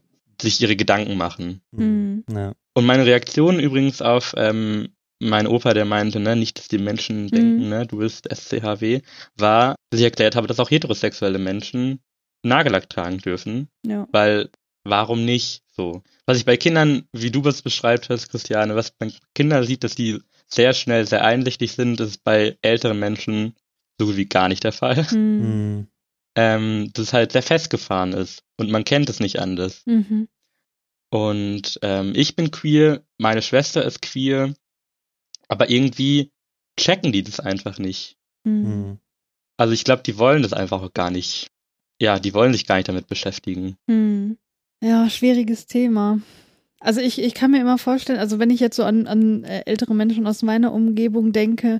sich ihre Gedanken machen. Hm. Ja. Und meine Reaktion übrigens auf ähm, meinen Opa, der meinte, ne, nicht, dass die Menschen denken, ne, du bist SCHW, war, dass ich erklärt habe, dass auch heterosexuelle Menschen Nagellack tragen dürfen, Ja. weil warum nicht so? Was ich bei Kindern, wie du es beschreibt hast, Christiane, was man Kinder sieht, dass die sehr schnell sehr einsichtig sind, ist bei älteren Menschen so wie gar nicht der Fall. Hm. Hm. Ähm, das halt sehr festgefahren ist und man kennt es nicht anders. Mhm. Und ähm, ich bin queer, meine Schwester ist queer, aber irgendwie checken die das einfach nicht. Hm. Hm. Also ich glaube, die wollen das einfach auch gar nicht. Ja, die wollen sich gar nicht damit beschäftigen. Hm. Ja, schwieriges Thema. Also ich, ich kann mir immer vorstellen, also wenn ich jetzt so an, an äh, ältere Menschen aus meiner Umgebung denke,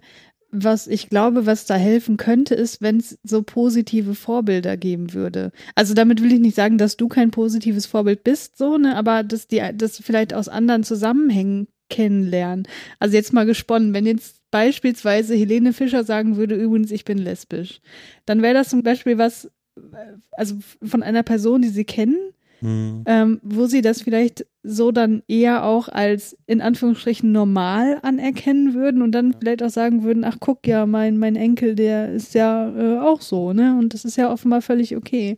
was ich glaube, was da helfen könnte, ist, wenn es so positive Vorbilder geben würde. Also damit will ich nicht sagen, dass du kein positives Vorbild bist, so, ne, aber dass die das vielleicht aus anderen Zusammenhängen kennenlernen. Also jetzt mal gesponnen, wenn jetzt beispielsweise Helene Fischer sagen würde, übrigens, ich bin lesbisch, dann wäre das zum Beispiel was, äh, also von einer Person, die sie kennen, Hm. ähm, wo sie das vielleicht so dann eher auch als in Anführungsstrichen normal anerkennen würden und dann vielleicht auch sagen würden, ach guck ja, mein, mein Enkel, der ist ja äh, auch so, ne? Und das ist ja offenbar völlig okay.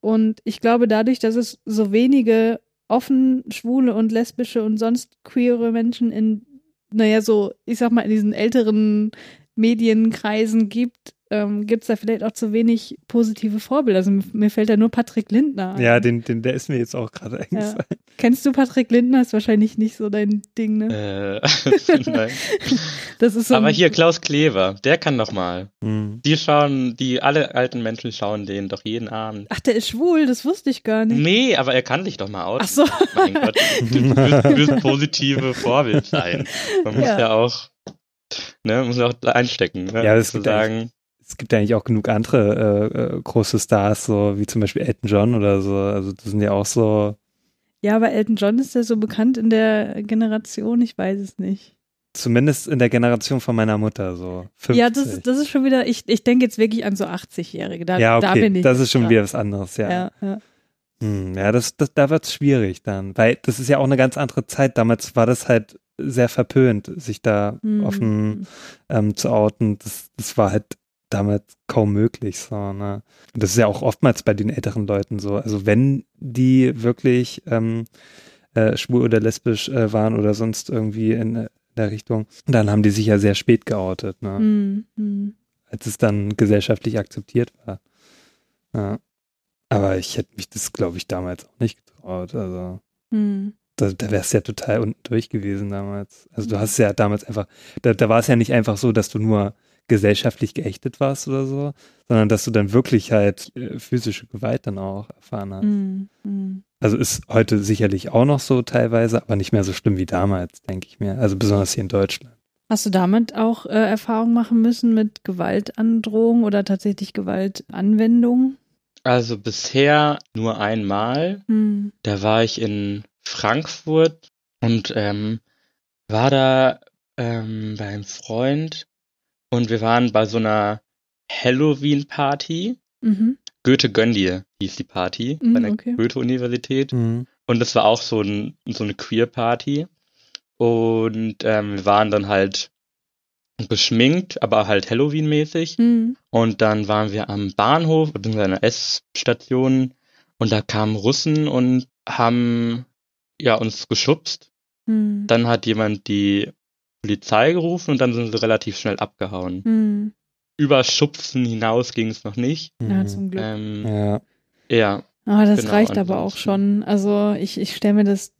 Und ich glaube, dadurch, dass es so wenige offen schwule und lesbische und sonst queere Menschen in, naja, so, ich sag mal, in diesen älteren Medienkreisen gibt, ähm, gibt es da vielleicht auch zu wenig positive Vorbilder. Also mir, fällt da nur Patrick Lindner ein. Ja, den, den, der ist mir jetzt auch gerade eingefallen. Kennst du Patrick Lindner? Ist wahrscheinlich nicht so dein Ding, ne? Äh, nein. Das ist so Aber hier Klaus Kleber, der kann doch mal. Hm. Die schauen, die alle alten Menschen schauen den doch jeden Abend. Ach, der ist schwul, das wusste ich gar nicht. Nee, aber er kann dich doch mal aus. Ach so. Mein Gott, du wirst, du wirst positive Vorbild sein. Man muss Ja. ja, auch, ne, muss auch einstecken, ne, Ja, das zu gibt sagen. Es gibt ja eigentlich auch genug andere äh, äh, große Stars, so wie zum Beispiel Elton John oder so. Also das sind ja auch so, Ja, aber Elton John ist ja so bekannt in der Generation, ich weiß es nicht. zumindest in der Generation von meiner Mutter so. 50. Ja, das, ist- das ist schon wieder, ich, ich denke jetzt wirklich an so 80-Jährige. Da, ja, da okay, bin ich. das ist schon dran. wieder was anderes, ja. Ja, ja. Hm, ja, das, das, da wird's schwierig dann, weil das ist ja auch eine ganz andere Zeit. Damals war das halt sehr verpönt, sich da Mhm. offen ähm, zu outen. Das, das war halt damals kaum möglich, so, ne. Und das ist ja auch oftmals bei den älteren Leuten so. Also wenn die wirklich ähm, äh, schwul oder lesbisch äh, waren oder sonst irgendwie in äh, der Richtung, dann haben die sich ja sehr spät geoutet, ne. Hm, hm. als es dann gesellschaftlich akzeptiert war. Ja. Aber ich hätte mich das, glaube ich, damals auch nicht getraut. Also Hm. da, da wär's ja total unten durch gewesen damals. Also du hast ja damals einfach, da, da war es ja nicht einfach so, dass du nur gesellschaftlich geächtet warst oder so, sondern dass du dann wirklich halt äh, physische Gewalt dann auch erfahren hast. Hm, hm. Also ist heute sicherlich auch noch so teilweise, aber nicht mehr so schlimm wie damals, denke ich mir. Also besonders hier in Deutschland. Hast du damit auch äh, Erfahrung machen müssen mit Gewaltandrohung oder tatsächlich Gewaltanwendung? Also bisher nur einmal. Hm. Da war ich in Frankfurt und ähm, war da ähm, bei einem Freund und wir waren bei so einer Halloween-Party. Mhm. Goethe gönn dir hieß die Party Mm, bei der okay. Goethe-Universität. Mhm. Und das war auch so, ein, so eine Queer-Party. Und ähm, wir waren dann halt beschminkt, aber halt Halloween-mäßig. Hm. Und dann waren wir am Bahnhof, beziehungsweise einer S-Station. Und da kamen Russen und haben ja uns geschubst. Hm. Dann hat jemand die Polizei gerufen und dann sind sie relativ schnell abgehauen. Hm. Über Schubsen hinaus ging es noch nicht. Ja, Mhm. zum Glück. Ähm, Ja. ja, Ah, das Genau, reicht aber auch schon. Also ich, ich stelle mir das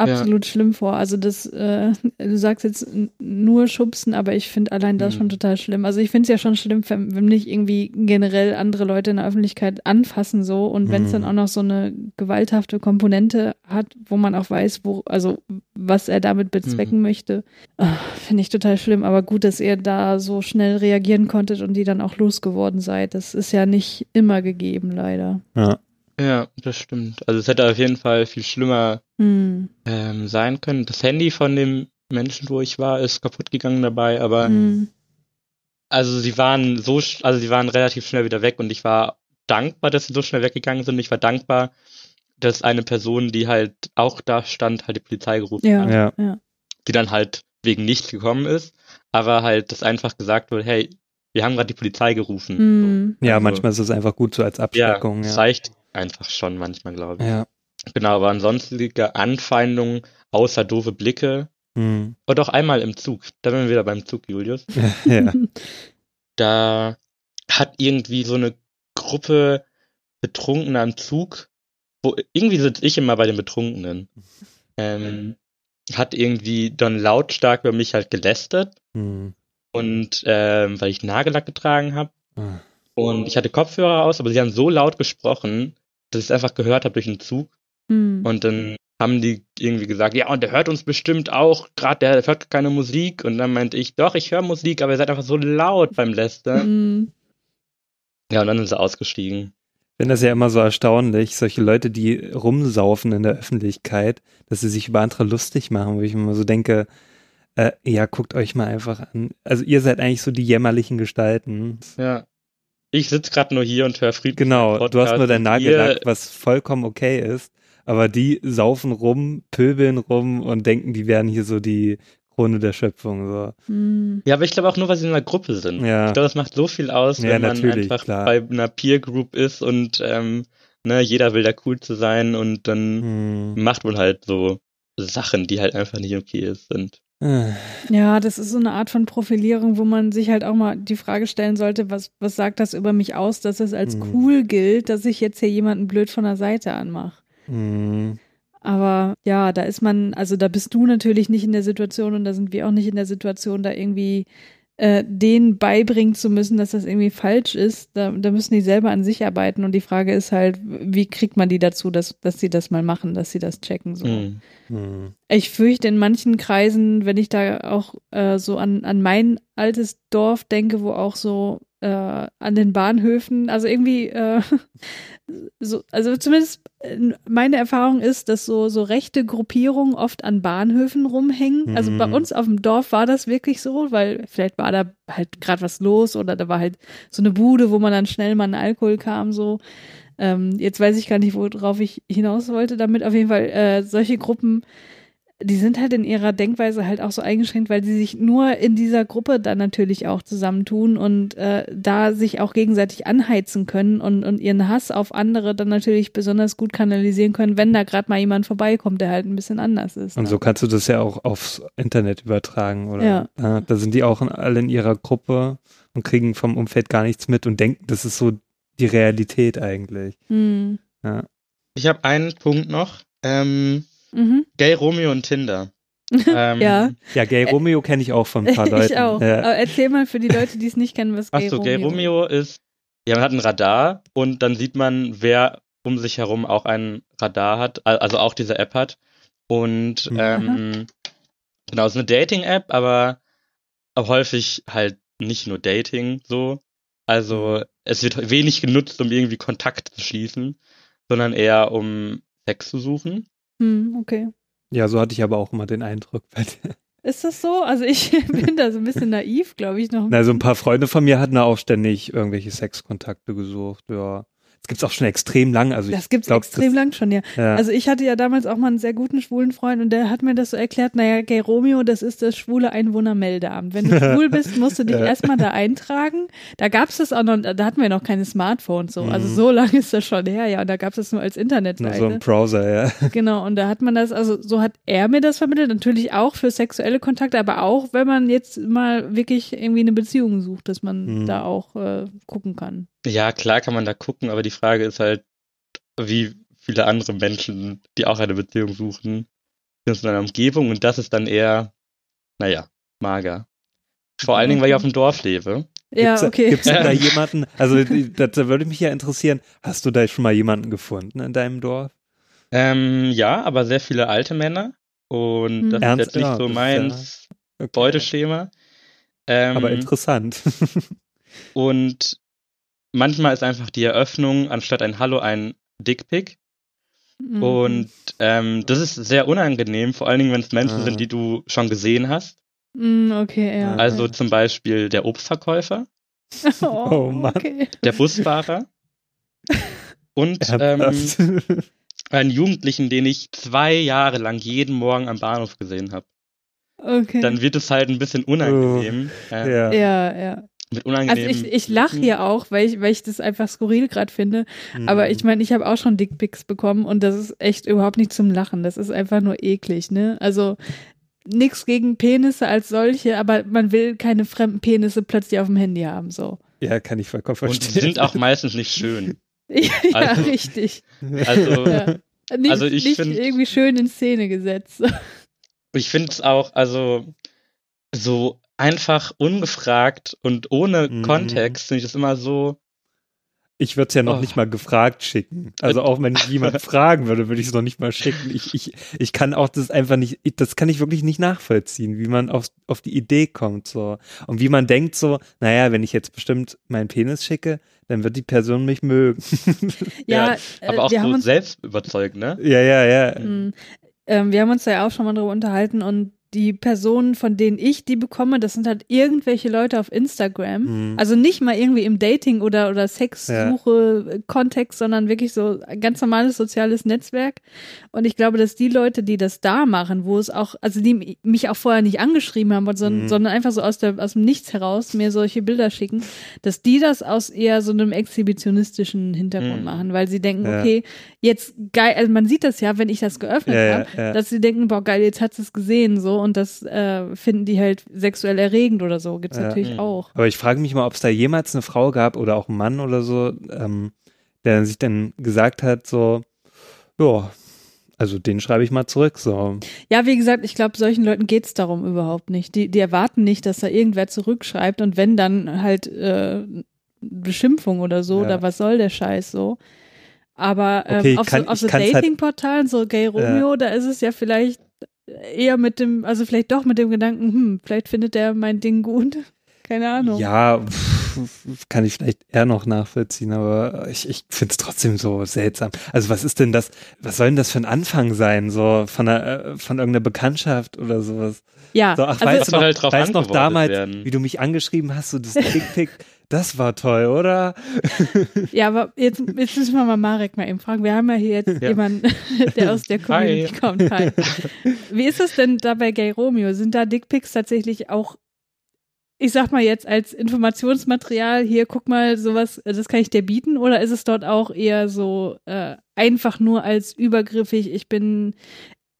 absolut schlimm vor. Also das, äh, du sagst jetzt nur schubsen, aber ich finde allein das Mhm. schon total schlimm. Also ich finde es ja schon schlimm, wenn, wenn nicht irgendwie generell andere Leute in der Öffentlichkeit anfassen so und wenn es dann Mhm. auch noch so eine gewalthafte Komponente hat, wo man auch weiß, wo, also was er damit bezwecken möchte, ah, finde ich total schlimm. Aber gut, dass ihr da so schnell reagieren konntet und die dann auch losgeworden seid. Das ist ja nicht immer gegeben, leider. Ja. Ja, das stimmt. Also es hätte auf jeden Fall viel schlimmer Hm. ähm, sein können. Das Handy von dem Menschen, wo ich war, ist kaputt gegangen dabei, aber Hm. also sie waren so, also sie waren relativ schnell wieder weg und ich war dankbar, dass sie so schnell weggegangen sind. Ich war dankbar, dass eine Person, die halt auch da stand, halt die Polizei gerufen Ja. hat, Ja. Ja. die dann halt wegen nichts gekommen ist, aber halt, dass einfach gesagt wird, hey, wir haben gerade die Polizei gerufen. Hm. Ja, Also- manchmal ist es einfach gut so als Ja, Abschreckung. das Ja. reicht einfach schon manchmal, glaube ich. Ja. Genau, aber ansonstige Anfeindungen außer doofe Blicke Hm. und auch einmal im Zug. Da sind wir wieder beim Zug, Julius. ja. Da hat irgendwie so eine Gruppe Betrunkener im Zug, wo irgendwie sitze ich immer bei den Betrunkenen, ähm, hat irgendwie dann lautstark über mich halt gelästert Hm. und ähm, weil ich Nagellack getragen habe Ah. Und ich hatte Kopfhörer aus, aber sie haben so laut gesprochen, dass ich es einfach gehört habe durch den Zug Hm. und dann haben die irgendwie gesagt, ja, und der hört uns bestimmt auch, gerade der hört keine Musik. Und dann meinte ich, doch, ich höre Musik, aber ihr seid einfach so laut beim Lästern. Hm. Ja, und dann sind sie ausgestiegen. Ich finde das ja immer so erstaunlich, solche Leute, die rumsaufen in der Öffentlichkeit, dass sie sich über andere lustig machen, wo ich mir immer so denke, äh, ja, guckt euch mal einfach an. Also ihr seid eigentlich so die jämmerlichen Gestalten. Ja. Ich sitze gerade nur hier und höre friedlich. Genau, du hast nur dein Nagellack, was vollkommen okay ist, aber die saufen rum, pöbeln rum und denken, die wären hier so die Krone der Schöpfung. So. Hm. Ja, aber ich glaube auch nur, weil sie in einer Gruppe sind. Ja. Ich glaube, das macht so viel aus, Ja, wenn man einfach klar. bei einer Peer Group ist und ähm, ne, jeder will da cool zu sein und dann Hm. macht man halt so Sachen, die halt einfach nicht okay sind. Ja, das ist so eine Art von Profilierung, wo man sich halt auch mal die Frage stellen sollte, was, was sagt das über mich aus, dass es als Mhm. cool gilt, dass ich jetzt hier jemanden blöd von der Seite anmache. hm. Aber ja, da ist man, also da bist du natürlich nicht in der Situation und da sind wir auch nicht in der Situation, da irgendwie äh, denen beibringen zu müssen, dass das irgendwie falsch ist. Da, da müssen die selber an sich arbeiten und die Frage ist halt, wie kriegt man die dazu, dass, dass sie das mal machen, dass sie das checken so. Mhm. Hm. Ich fürchte in manchen Kreisen, wenn ich da auch äh, so an, an mein altes Dorf denke, wo auch so äh, an den Bahnhöfen, also irgendwie, äh, so, also zumindest äh, meine Erfahrung ist, dass so, so rechte Gruppierungen oft an Bahnhöfen rumhängen. Also bei Mhm. uns auf dem Dorf war das wirklich so, weil vielleicht war da halt gerade was los oder da war halt so eine Bude, wo man dann schnell mal an Alkohol kam, so. Ähm, jetzt weiß ich gar nicht, worauf ich hinaus wollte damit. Auf jeden Fall, äh, solche Gruppen, die sind halt in ihrer Denkweise halt auch so eingeschränkt, weil sie sich nur in dieser Gruppe dann natürlich auch zusammentun und äh, da sich auch gegenseitig anheizen können und, und ihren Hass auf andere dann natürlich besonders gut kanalisieren können, wenn da gerade mal jemand vorbeikommt, der halt ein bisschen anders ist. Und ne? so kannst du das ja auch aufs Internet übertragen, oder? Ja. Ja, da sind die auch alle in ihrer Gruppe und kriegen vom Umfeld gar nichts mit und denken, das ist so die Realität eigentlich. Hm. Ja. Ich habe einen Punkt noch. Ähm, Mhm. Gay Romeo und Tinder. Ähm, Ja. Ja, Gay Romeo kenne ich auch von ein paar Leuten. ich auch. Ja. Aber erzähl mal für die Leute, die es nicht kennen, was Gay Achso, Romeo Gay Romeo ist, ja, man hat ein Radar und dann sieht man, wer um sich herum auch ein Radar hat, al- also auch diese App hat. Und Mhm. ähm, genau, es ist eine Dating-App, aber häufig halt nicht nur Dating so. Also es wird wenig genutzt, um irgendwie Kontakt zu schließen, sondern eher um Sex zu suchen. Hm, okay. ja, so hatte ich aber auch immer den Eindruck. bei dir. Ist das so? Also ich bin da so ein bisschen naiv, glaube ich, noch. Na, so ein paar Freunde von mir hatten da auch ständig irgendwelche Sexkontakte gesucht. Ja. Das gibt's auch schon extrem lang. Also Das gibt's glaub, extrem das, lang schon, ja. Ja. Also ich hatte ja damals auch mal einen sehr guten schwulen Freund und der hat mir das so erklärt, naja, Gay Romeo, das ist das schwule Einwohnermeldeamt. Wenn du schwul bist, musst du dich erstmal da eintragen. Da gab's das auch noch, da hatten wir noch keine Smartphones so. Also Mhm. so lange ist das schon her, ja. Und da gab's das nur als Nur Internetseite. so ein Browser, ja. Genau, und da hat man das, also so hat er mir das vermittelt, natürlich auch für sexuelle Kontakte, aber auch, wenn man jetzt mal wirklich irgendwie eine Beziehung sucht, dass man Mhm. da auch äh, gucken kann. Ja, klar kann man da gucken, aber die Frage ist halt, wie viele andere Menschen, die auch eine Beziehung suchen, in so einer Umgebung und das ist dann eher, naja, mager. Vor allen Dingen, weil ich auf dem Dorf lebe. Ja, Gibt's, okay. Gibt's da jemanden, also da, würde mich ja interessieren, hast du da schon mal jemanden gefunden in deinem Dorf? Ähm, ja, aber sehr viele alte Männer und Hm. das Ernst? ist jetzt nicht Ja, so ist meins Okay. Beuteschema. Ähm, Aber interessant. Und manchmal ist einfach die Eröffnung anstatt ein Hallo ein Dickpick. Mhm. Und ähm, das ist sehr unangenehm, vor allen Dingen, wenn es Menschen Ah. sind, die du schon gesehen hast. Mm, okay, ja. Also ja. zum Beispiel der Obstverkäufer, oh, Oh Mann. Okay. der Busfahrer und ähm, einen Jugendlichen, den ich zwei Jahre lang jeden Morgen am Bahnhof gesehen habe. Okay. Dann wird es halt ein bisschen unangenehm. äh, ja. ja, ja. Mit Also unangenehmen. ich, ich lache hier auch, weil ich, weil ich das einfach skurril gerade finde. Aber Mhm. ich meine, ich habe auch schon Dickpics bekommen und das ist echt überhaupt nicht zum Lachen. Das ist einfach nur eklig, ne? Also nichts gegen Penisse als solche, aber man will keine fremden Penisse plötzlich auf dem Handy haben, so. Ja, kann ich vollkommen und verstehen. die sind auch meistens nicht schön. ja, Also- richtig. Also Ja. Nicht, Also ich nicht find- irgendwie schön in Szene gesetzt. ich finde es auch, also so einfach ungefragt und ohne Mhm. Kontext finde ich das immer so. Ich würde es ja noch Oh. nicht mal gefragt schicken. Also auch wenn ich jemand fragen würde, würde ich es noch nicht mal schicken. Ich, ich, ich kann auch das einfach nicht, ich- das kann ich wirklich nicht nachvollziehen, wie man auf, auf die Idee kommt so. Und wie man denkt so, naja, wenn ich jetzt bestimmt meinen Penis schicke, dann wird die Person mich mögen. Ja, aber äh, auch wir haben so uns selbst überzeugt, ne? ja, ja, ja. Mm. Ähm, wir haben uns da ja auch schon mal drüber unterhalten und die Personen, von denen ich die bekomme, das sind halt irgendwelche Leute auf Instagram. Mhm. Also nicht mal irgendwie im Dating oder, oder Sexsuche äh, Kontext, sondern wirklich so ein ganz normales soziales Netzwerk. Und ich glaube, dass die Leute, die das da machen, wo es auch, also die mich auch vorher nicht angeschrieben haben, sondern, Mhm. sondern einfach so aus, der, aus dem Nichts heraus mir solche Bilder schicken, dass die das aus eher so einem exhibitionistischen Hintergrund Mhm. machen, weil sie denken, Ja. okay, jetzt geil, also man sieht das ja, wenn ich das geöffnet Ja, ja, habe, ja. dass sie denken, boah, geil, jetzt hat sie es gesehen, so, und das äh, finden die halt sexuell erregend oder so, gibt's Ja. natürlich Mhm. auch. Aber ich frage mich mal, ob es da jemals eine Frau gab oder auch einen Mann oder so, ähm, der sich dann gesagt hat, so, ja, also den schreibe ich mal zurück, so. Ja, wie gesagt, ich glaube, solchen Leuten geht's darum überhaupt nicht. Die, die erwarten nicht, dass da irgendwer zurückschreibt und wenn dann halt äh, Beschimpfung oder so Ja. oder was soll der Scheiß so. Aber ähm, Okay, auf kann- so, auf so halt- Dating-Portalen, so Gay Romeo, da ist es ja vielleicht eher mit dem, also vielleicht doch mit dem Gedanken, hm, vielleicht findet der mein Ding gut. Keine Ahnung. Ja, kann ich vielleicht eher noch nachvollziehen, aber ich, ich finde es trotzdem so seltsam. Also was ist denn das, was soll denn das für ein Anfang sein, so von, einer, äh, von irgendeiner Bekanntschaft oder sowas? Ja, So, ach, also, weißt du noch, halt drauf weißt noch damals, werden. wie du mich angeschrieben hast, so das Dickpick, das war toll, oder? ja, aber jetzt, jetzt müssen wir mal Marek mal eben fragen. Wir haben ja hier jetzt Ja. jemanden, der aus der Community Hi. kommt. Hi. Wie ist es denn da bei Gay Romeo? Sind da Dickpics tatsächlich auch, ich sag mal jetzt als Informationsmaterial, hier guck mal, sowas, das kann ich dir bieten? Oder ist es dort auch eher so äh, einfach nur als übergriffig, ich bin,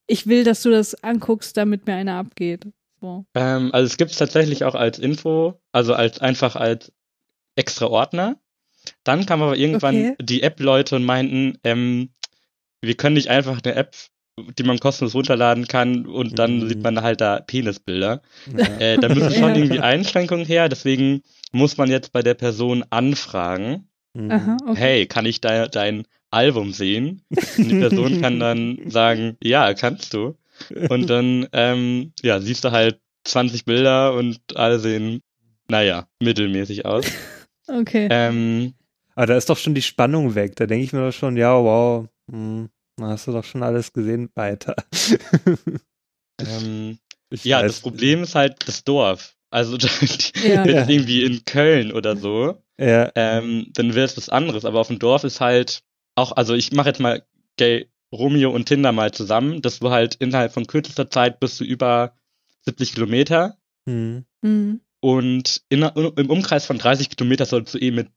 ich will, dass du das anguckst, damit mir einer abgeht? So. Ähm, also es gibt es tatsächlich auch als Info, also als einfach als extra Ordner. Dann kam aber irgendwann Okay. die App-Leute und meinten, ähm, wir können nicht einfach eine App, die man kostenlos runterladen kann und dann Mhm. sieht man halt da Penisbilder. Ja. Äh, da müssen schon Ja. irgendwie Einschränkungen her, deswegen muss man jetzt bei der Person anfragen, Mhm. Aha, okay. hey, kann ich da dein Album sehen? Und die Person kann dann sagen, ja, kannst du. Und dann, ähm, ja, siehst du halt 20 Bilder und alle sehen, naja, mittelmäßig aus. Okay. Ähm, Aber da ist doch schon die Spannung weg. Da denke ich mir doch schon, ja, wow, hm, da hast du doch schon alles gesehen, weiter. ähm, ja, weiß. das Problem ist halt das Dorf. Also Ja. wenn es irgendwie in Köln oder so, Ja, ähm, dann wäre es was anderes. Aber auf dem Dorf ist halt auch, also ich mache jetzt mal Gay Romeo und Tinder mal zusammen, dass du halt innerhalb von kürzester Zeit bist du über 70 Kilometer hm. Mhm. Und in, im Umkreis von 30 Kilometer sollst du eh mit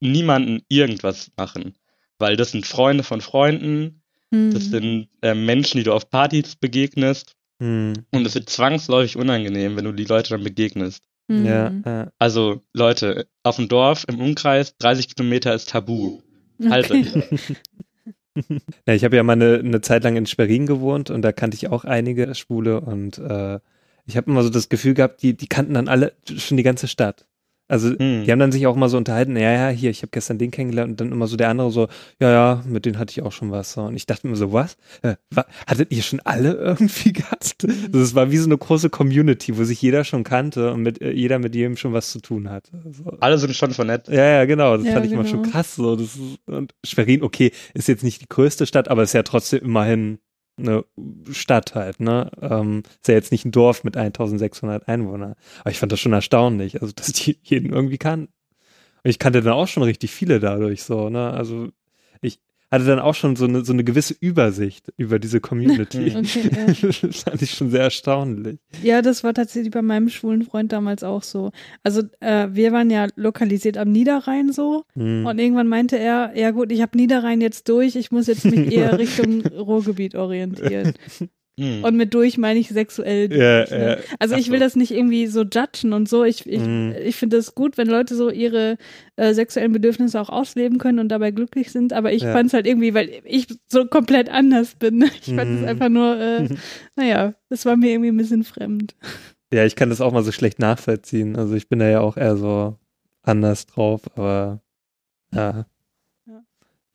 niemandem irgendwas machen. Weil das sind Freunde von Freunden, Mhm. das sind äh, Menschen, die du auf Partys begegnest Hm. und es wird zwangsläufig unangenehm, wenn du die Leute dann begegnest. Mhm. Ja. Also Leute, auf dem Dorf im Umkreis 30 Kilometer ist tabu. Haltet. Okay. Ja, ich habe ja mal eine, eine Zeit lang in Schwerin gewohnt und da kannte ich auch einige Schwule und äh, ich habe immer so das Gefühl gehabt, die, die kannten dann alle schon die ganze Stadt. Also Hm. die haben dann sich auch mal so unterhalten, ja, ja, hier, ich habe gestern den kennengelernt und dann immer so der andere so, ja, ja, mit denen hatte ich auch schon was. Und ich dachte mir so, was? Äh, wa hattet ihr schon alle irgendwie gehabt? Mhm. Das war wie so eine große Community, wo sich jeder schon kannte und mit, äh, jeder mit jedem schon was zu tun hatte. So. Alle sind schon vernetzt. Ja, ja, genau. Das Ja, fand ich immer genau. schon krass. So. Das ist, und Schwerin, okay, ist jetzt nicht die größte Stadt, aber ist ja trotzdem immerhin eine Stadt halt, ne? Ähm, ist ja jetzt nicht ein Dorf mit 1600 Einwohnern. Aber ich fand das schon erstaunlich, also dass die jeden irgendwie kannten. Und ich kannte dann auch schon richtig viele dadurch so, ne? Also hatte dann auch schon so eine, so eine gewisse Übersicht über diese Community. Okay, ja. das fand ich schon sehr erstaunlich. Ja, das war tatsächlich bei meinem schwulen Freund damals auch so. Also äh, wir waren ja lokalisiert am Niederrhein so Hm. und irgendwann meinte er, ja gut, ich habe Niederrhein jetzt durch, ich muss jetzt mich eher Richtung Ruhrgebiet orientieren. Hm. Und mit durch meine ich sexuell. Ja, durch, ne? ja. Also Ach ich will so. das nicht irgendwie so judgen und so. Ich, ich, Mhm. ich finde es gut, wenn Leute so ihre äh, sexuellen Bedürfnisse auch ausleben können und dabei glücklich sind. Aber ich Ja. fand es halt irgendwie, weil ich so komplett anders bin. Ich fand es Mhm. einfach nur, äh, naja, das war mir irgendwie ein bisschen fremd. Ja, ich kann das auch mal so schlecht nachvollziehen. Also ich bin da ja auch eher so anders drauf, aber ja.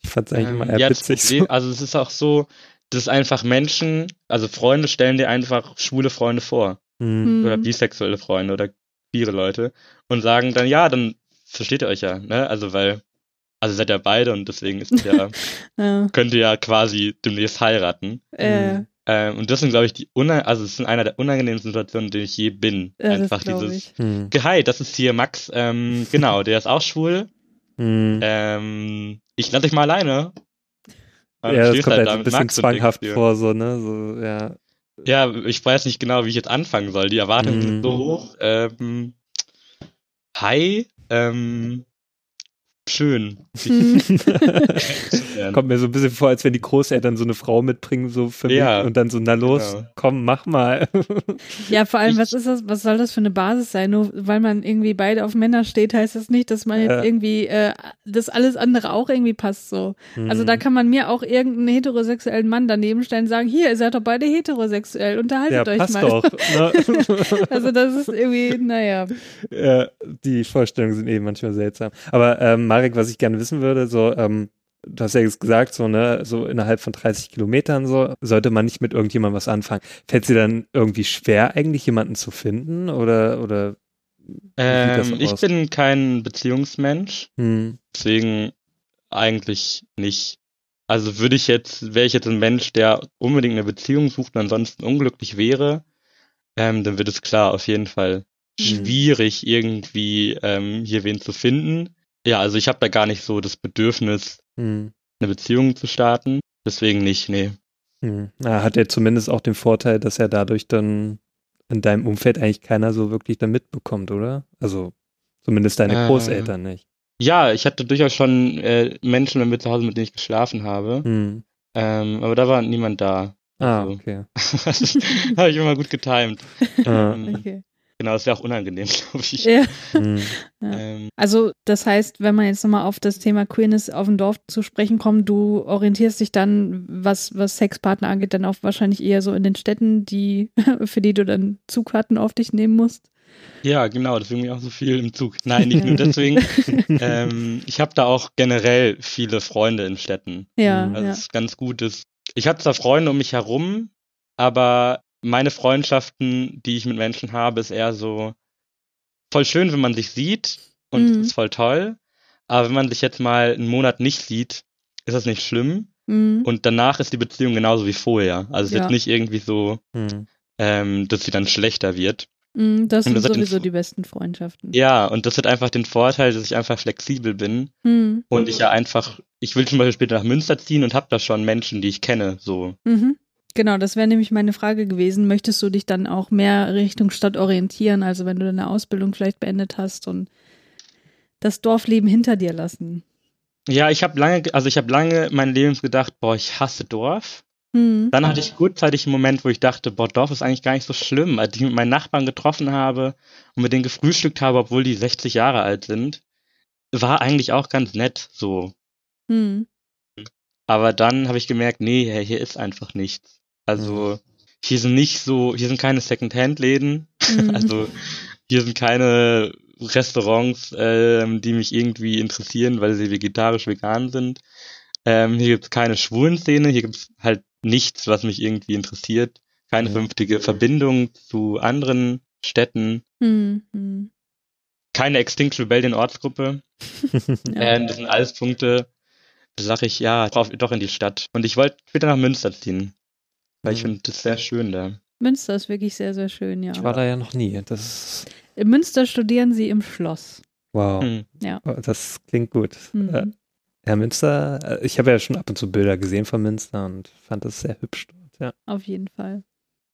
Ich fand es eigentlich Ähm, immer eher ja, witzig. Problem, So. also es ist auch so, dass einfach Menschen, also Freunde stellen dir einfach schwule Freunde vor Hm. oder Mhm. bisexuelle Freunde oder queere Leute und sagen dann, ja, dann versteht ihr euch ja, ne? Also weil, also seid ihr beide und deswegen ist ja, Ja, könnt ihr ja quasi demnächst heiraten. äh, Mhm. Ähm, und das sind, glaube ich, die una also es sind einer der unangenehmsten Situationen, in denen ich je bin. ja, das einfach dieses. Hm. Hi, das ist hier Max, ähm, genau, der ist auch schwul. Hm. Ähm, ich lasse dich mal alleine. Ja, das kommt halt halt ein bisschen zwanghaft vor, so, ne? So, ja. Ja, ich weiß nicht genau, wie ich jetzt anfangen soll. Die Erwartungen Mhm. sind so hoch. Ähm, hi, ähm, schön. Hm. Kommt mir so ein bisschen vor, als wenn die Großeltern so eine Frau mitbringen, so für Ja, mich und dann so, na los, genau. komm, mach mal. Ja, vor allem, Ich- was ist das, was soll das für eine Basis sein? Nur weil man irgendwie beide auf Männer steht, heißt das nicht, dass man jetzt Ja. irgendwie, äh, dass alles andere auch irgendwie passt so. Also da Hm. kann man mir auch irgendeinen heterosexuellen Mann daneben stellen und sagen, hier, ihr seid doch beide heterosexuell, ja, unterhaltet euch passt mal. doch. Ne? Also das ist irgendwie, naja. Ja, die Vorstellungen sind eben manchmal seltsam. Aber ähm, Marek, was ich gerne wissen würde, so, ähm, du hast ja jetzt gesagt, so, ne, so innerhalb von 30 Kilometern so, sollte man nicht mit irgendjemandem was anfangen. Fällt dir dann irgendwie schwer, eigentlich jemanden zu finden? Oder, oder Ähm, ich bin kein Beziehungsmensch, hm, deswegen eigentlich nicht. Also würde ich jetzt, wäre ich jetzt ein Mensch, der unbedingt eine Beziehung sucht und ansonsten unglücklich wäre, ähm, dann wird es klar auf jeden Fall Mhm. schwierig, irgendwie ähm, hier wen zu finden. Ja, also ich habe da gar nicht so das Bedürfnis, hm, eine Beziehung zu starten. Deswegen nicht, nee. hm. Na, hat er zumindest auch den Vorteil, dass er dadurch dann in deinem Umfeld eigentlich keiner so wirklich dann mitbekommt, oder? Also zumindest deine Äh. Großeltern nicht. Ja, ich hatte durchaus schon äh, Menschen bei mir zu Hause, mit denen ich geschlafen habe. Hm. Ähm, aber da war niemand da. Ah, Also, okay. das habe ich immer gut getimt. Ah, Ähm, Okay. Genau, das wäre auch unangenehm, glaube ich. Ja. hm. Ähm, Also das heißt, wenn man jetzt nochmal auf das Thema Queerness auf dem Dorf zu sprechen kommt, du orientierst dich dann, was, was Sexpartner angeht, dann auch wahrscheinlich eher so in den Städten, die, für die du dann Zugfahrten auf dich nehmen musst. ja, genau, deswegen bin ich auch so viel im Zug. Nein, nicht nur deswegen. ähm, ich habe da auch generell viele Freunde in Städten. Ja, Mhm. Also ja. ist ganz gut. Ich habe zwar Freunde um mich herum, aber meine Freundschaften, die ich mit Menschen habe, ist eher so voll schön, wenn man sich sieht und Mhm. ist voll toll. Aber wenn man sich jetzt mal einen Monat nicht sieht, ist das nicht schlimm. Mhm. Und danach ist die Beziehung genauso wie vorher. Also es ist Ja. jetzt nicht irgendwie so, Hm. ähm, dass sie dann schlechter wird. Mhm, Das Und sind das sowieso die besten Freundschaften. Ja, und das hat einfach den Vorteil, dass ich einfach flexibel bin Mhm. und ich ja einfach, ich will zum Beispiel später nach Münster ziehen und habe da schon Menschen, die ich kenne, so. Mhm. Genau, das wäre nämlich meine Frage gewesen. Möchtest du dich dann auch mehr Richtung Stadt orientieren? Also wenn du deine Ausbildung vielleicht beendet hast und das Dorfleben hinter dir lassen? Ja, ich habe lange, also ich habe lange mein Lebens gedacht, boah, ich hasse Dorf. Mhm. Dann hatte ich kurzzeitig einen Moment, wo ich dachte, boah, Dorf ist eigentlich gar nicht so schlimm. Als ich mit meinen Nachbarn getroffen habe und mit denen gefrühstückt habe, obwohl die 60 Jahre alt sind, war eigentlich auch ganz nett so. Mhm. Aber dann habe ich gemerkt, nee, hier ist einfach nichts. Also hier sind nicht so, hier sind keine Second-Hand-Läden. Mhm. Also hier sind keine Restaurants, ähm, die mich irgendwie interessieren, weil sie vegetarisch vegan sind. Ähm, hier gibt's keine Schwulenszene, hier gibt's halt nichts, was mich irgendwie interessiert. Keine Ja. vernünftige Verbindung zu anderen Städten. Hm, hm. Keine Extinct Rebellion Ortsgruppe. Ja. Ähm, das sind alles Punkte, da sage ich, ja, drauf, doch in die Stadt. Und ich wollte später nach Münster ziehen. Weil ich Mhm. finde das sehr schön da. Münster ist wirklich sehr, sehr schön, ja. Ich war da ja noch nie. Das In Münster studieren sie im Schloss. wow. Hm. Oh, Das klingt gut. Mhm. Äh, ja, Münster, äh, ich habe ja schon ab und zu Bilder gesehen von Münster und fand das sehr hübsch dort. Ja. Auf jeden Fall.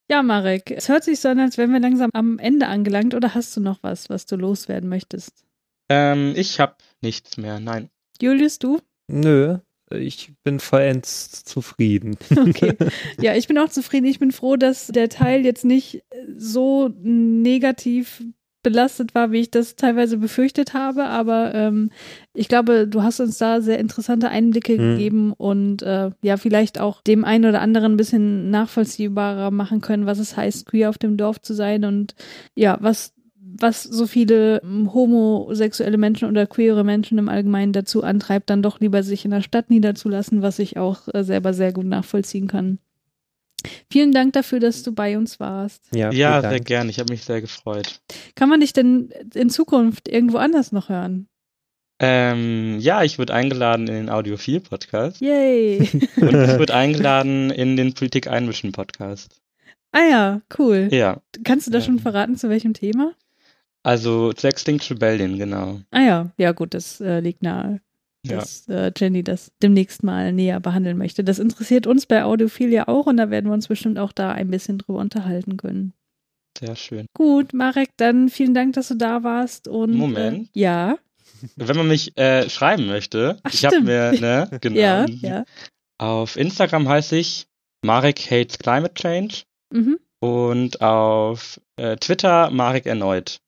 Ja, Marek, es hört sich so an, als wären wir langsam am Ende angelangt oder hast du noch was, was du loswerden möchtest? Ähm, ich habe nichts mehr, nein. Julius, du? Nö, ich bin vollends zufrieden. Okay. Ja, ich bin auch zufrieden. Ich bin froh, dass der Teil jetzt nicht so negativ belastet war, wie ich das teilweise befürchtet habe. Aber ähm, ich glaube, du hast uns da sehr interessante Einblicke Mhm. gegeben und äh, ja, vielleicht auch dem einen oder anderen ein bisschen nachvollziehbarer machen können, was es heißt, queer auf dem Dorf zu sein und ja, was was so viele ähm, homosexuelle Menschen oder queere Menschen im Allgemeinen dazu antreibt, dann doch lieber sich in der Stadt niederzulassen, was ich auch äh, selber sehr gut nachvollziehen kann. Vielen Dank dafür, dass du bei uns warst. Ja, Ja, sehr Dank. gern. Ich habe mich sehr gefreut. Kann man dich denn in Zukunft irgendwo anders noch hören? Ähm, ja, ich wurde eingeladen in den Audiophil-Podcast Yay! und ich wurde eingeladen in den Politik-Einmischen-Podcast. ah ja, cool. Ja, Kannst du da schon Ähm. verraten, zu welchem Thema? Also zu Extinct Rebellion, genau. Ah ja, ja gut, das äh, liegt nahe. Ja. dass äh, Jenny das demnächst mal näher behandeln möchte. Das interessiert uns bei Audiophil ja auch und da werden wir uns bestimmt auch da ein bisschen drüber unterhalten können. Sehr schön. Gut, Marek, dann vielen Dank, dass du da warst und Moment. Äh, ja, Wenn man mich äh, schreiben möchte, Ach, ich habe mir, ne, genau. ja, ja. Auf Instagram heiße ich Marek Hates Climate Change Mhm. und auf äh, Twitter Marek erneut.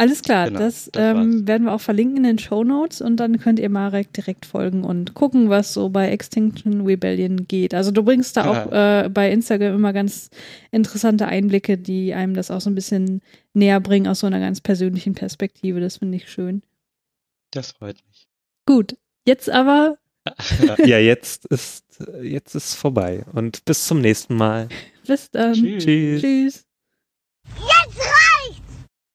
Alles klar, Genau, das, das ähm, werden wir auch verlinken in den Show Notes und dann könnt ihr Marek direkt folgen und gucken, was so bei Extinction Rebellion geht. Also du bringst da auch äh, bei Instagram immer ganz interessante Einblicke, die einem das auch so ein bisschen näher bringen aus so einer ganz persönlichen Perspektive. Das finde ich schön. Das freut mich. Gut, jetzt aber Ja, jetzt ist jetzt ist vorbei und bis zum nächsten Mal. bis dann. Tschüss. Tschüss. Tschüss.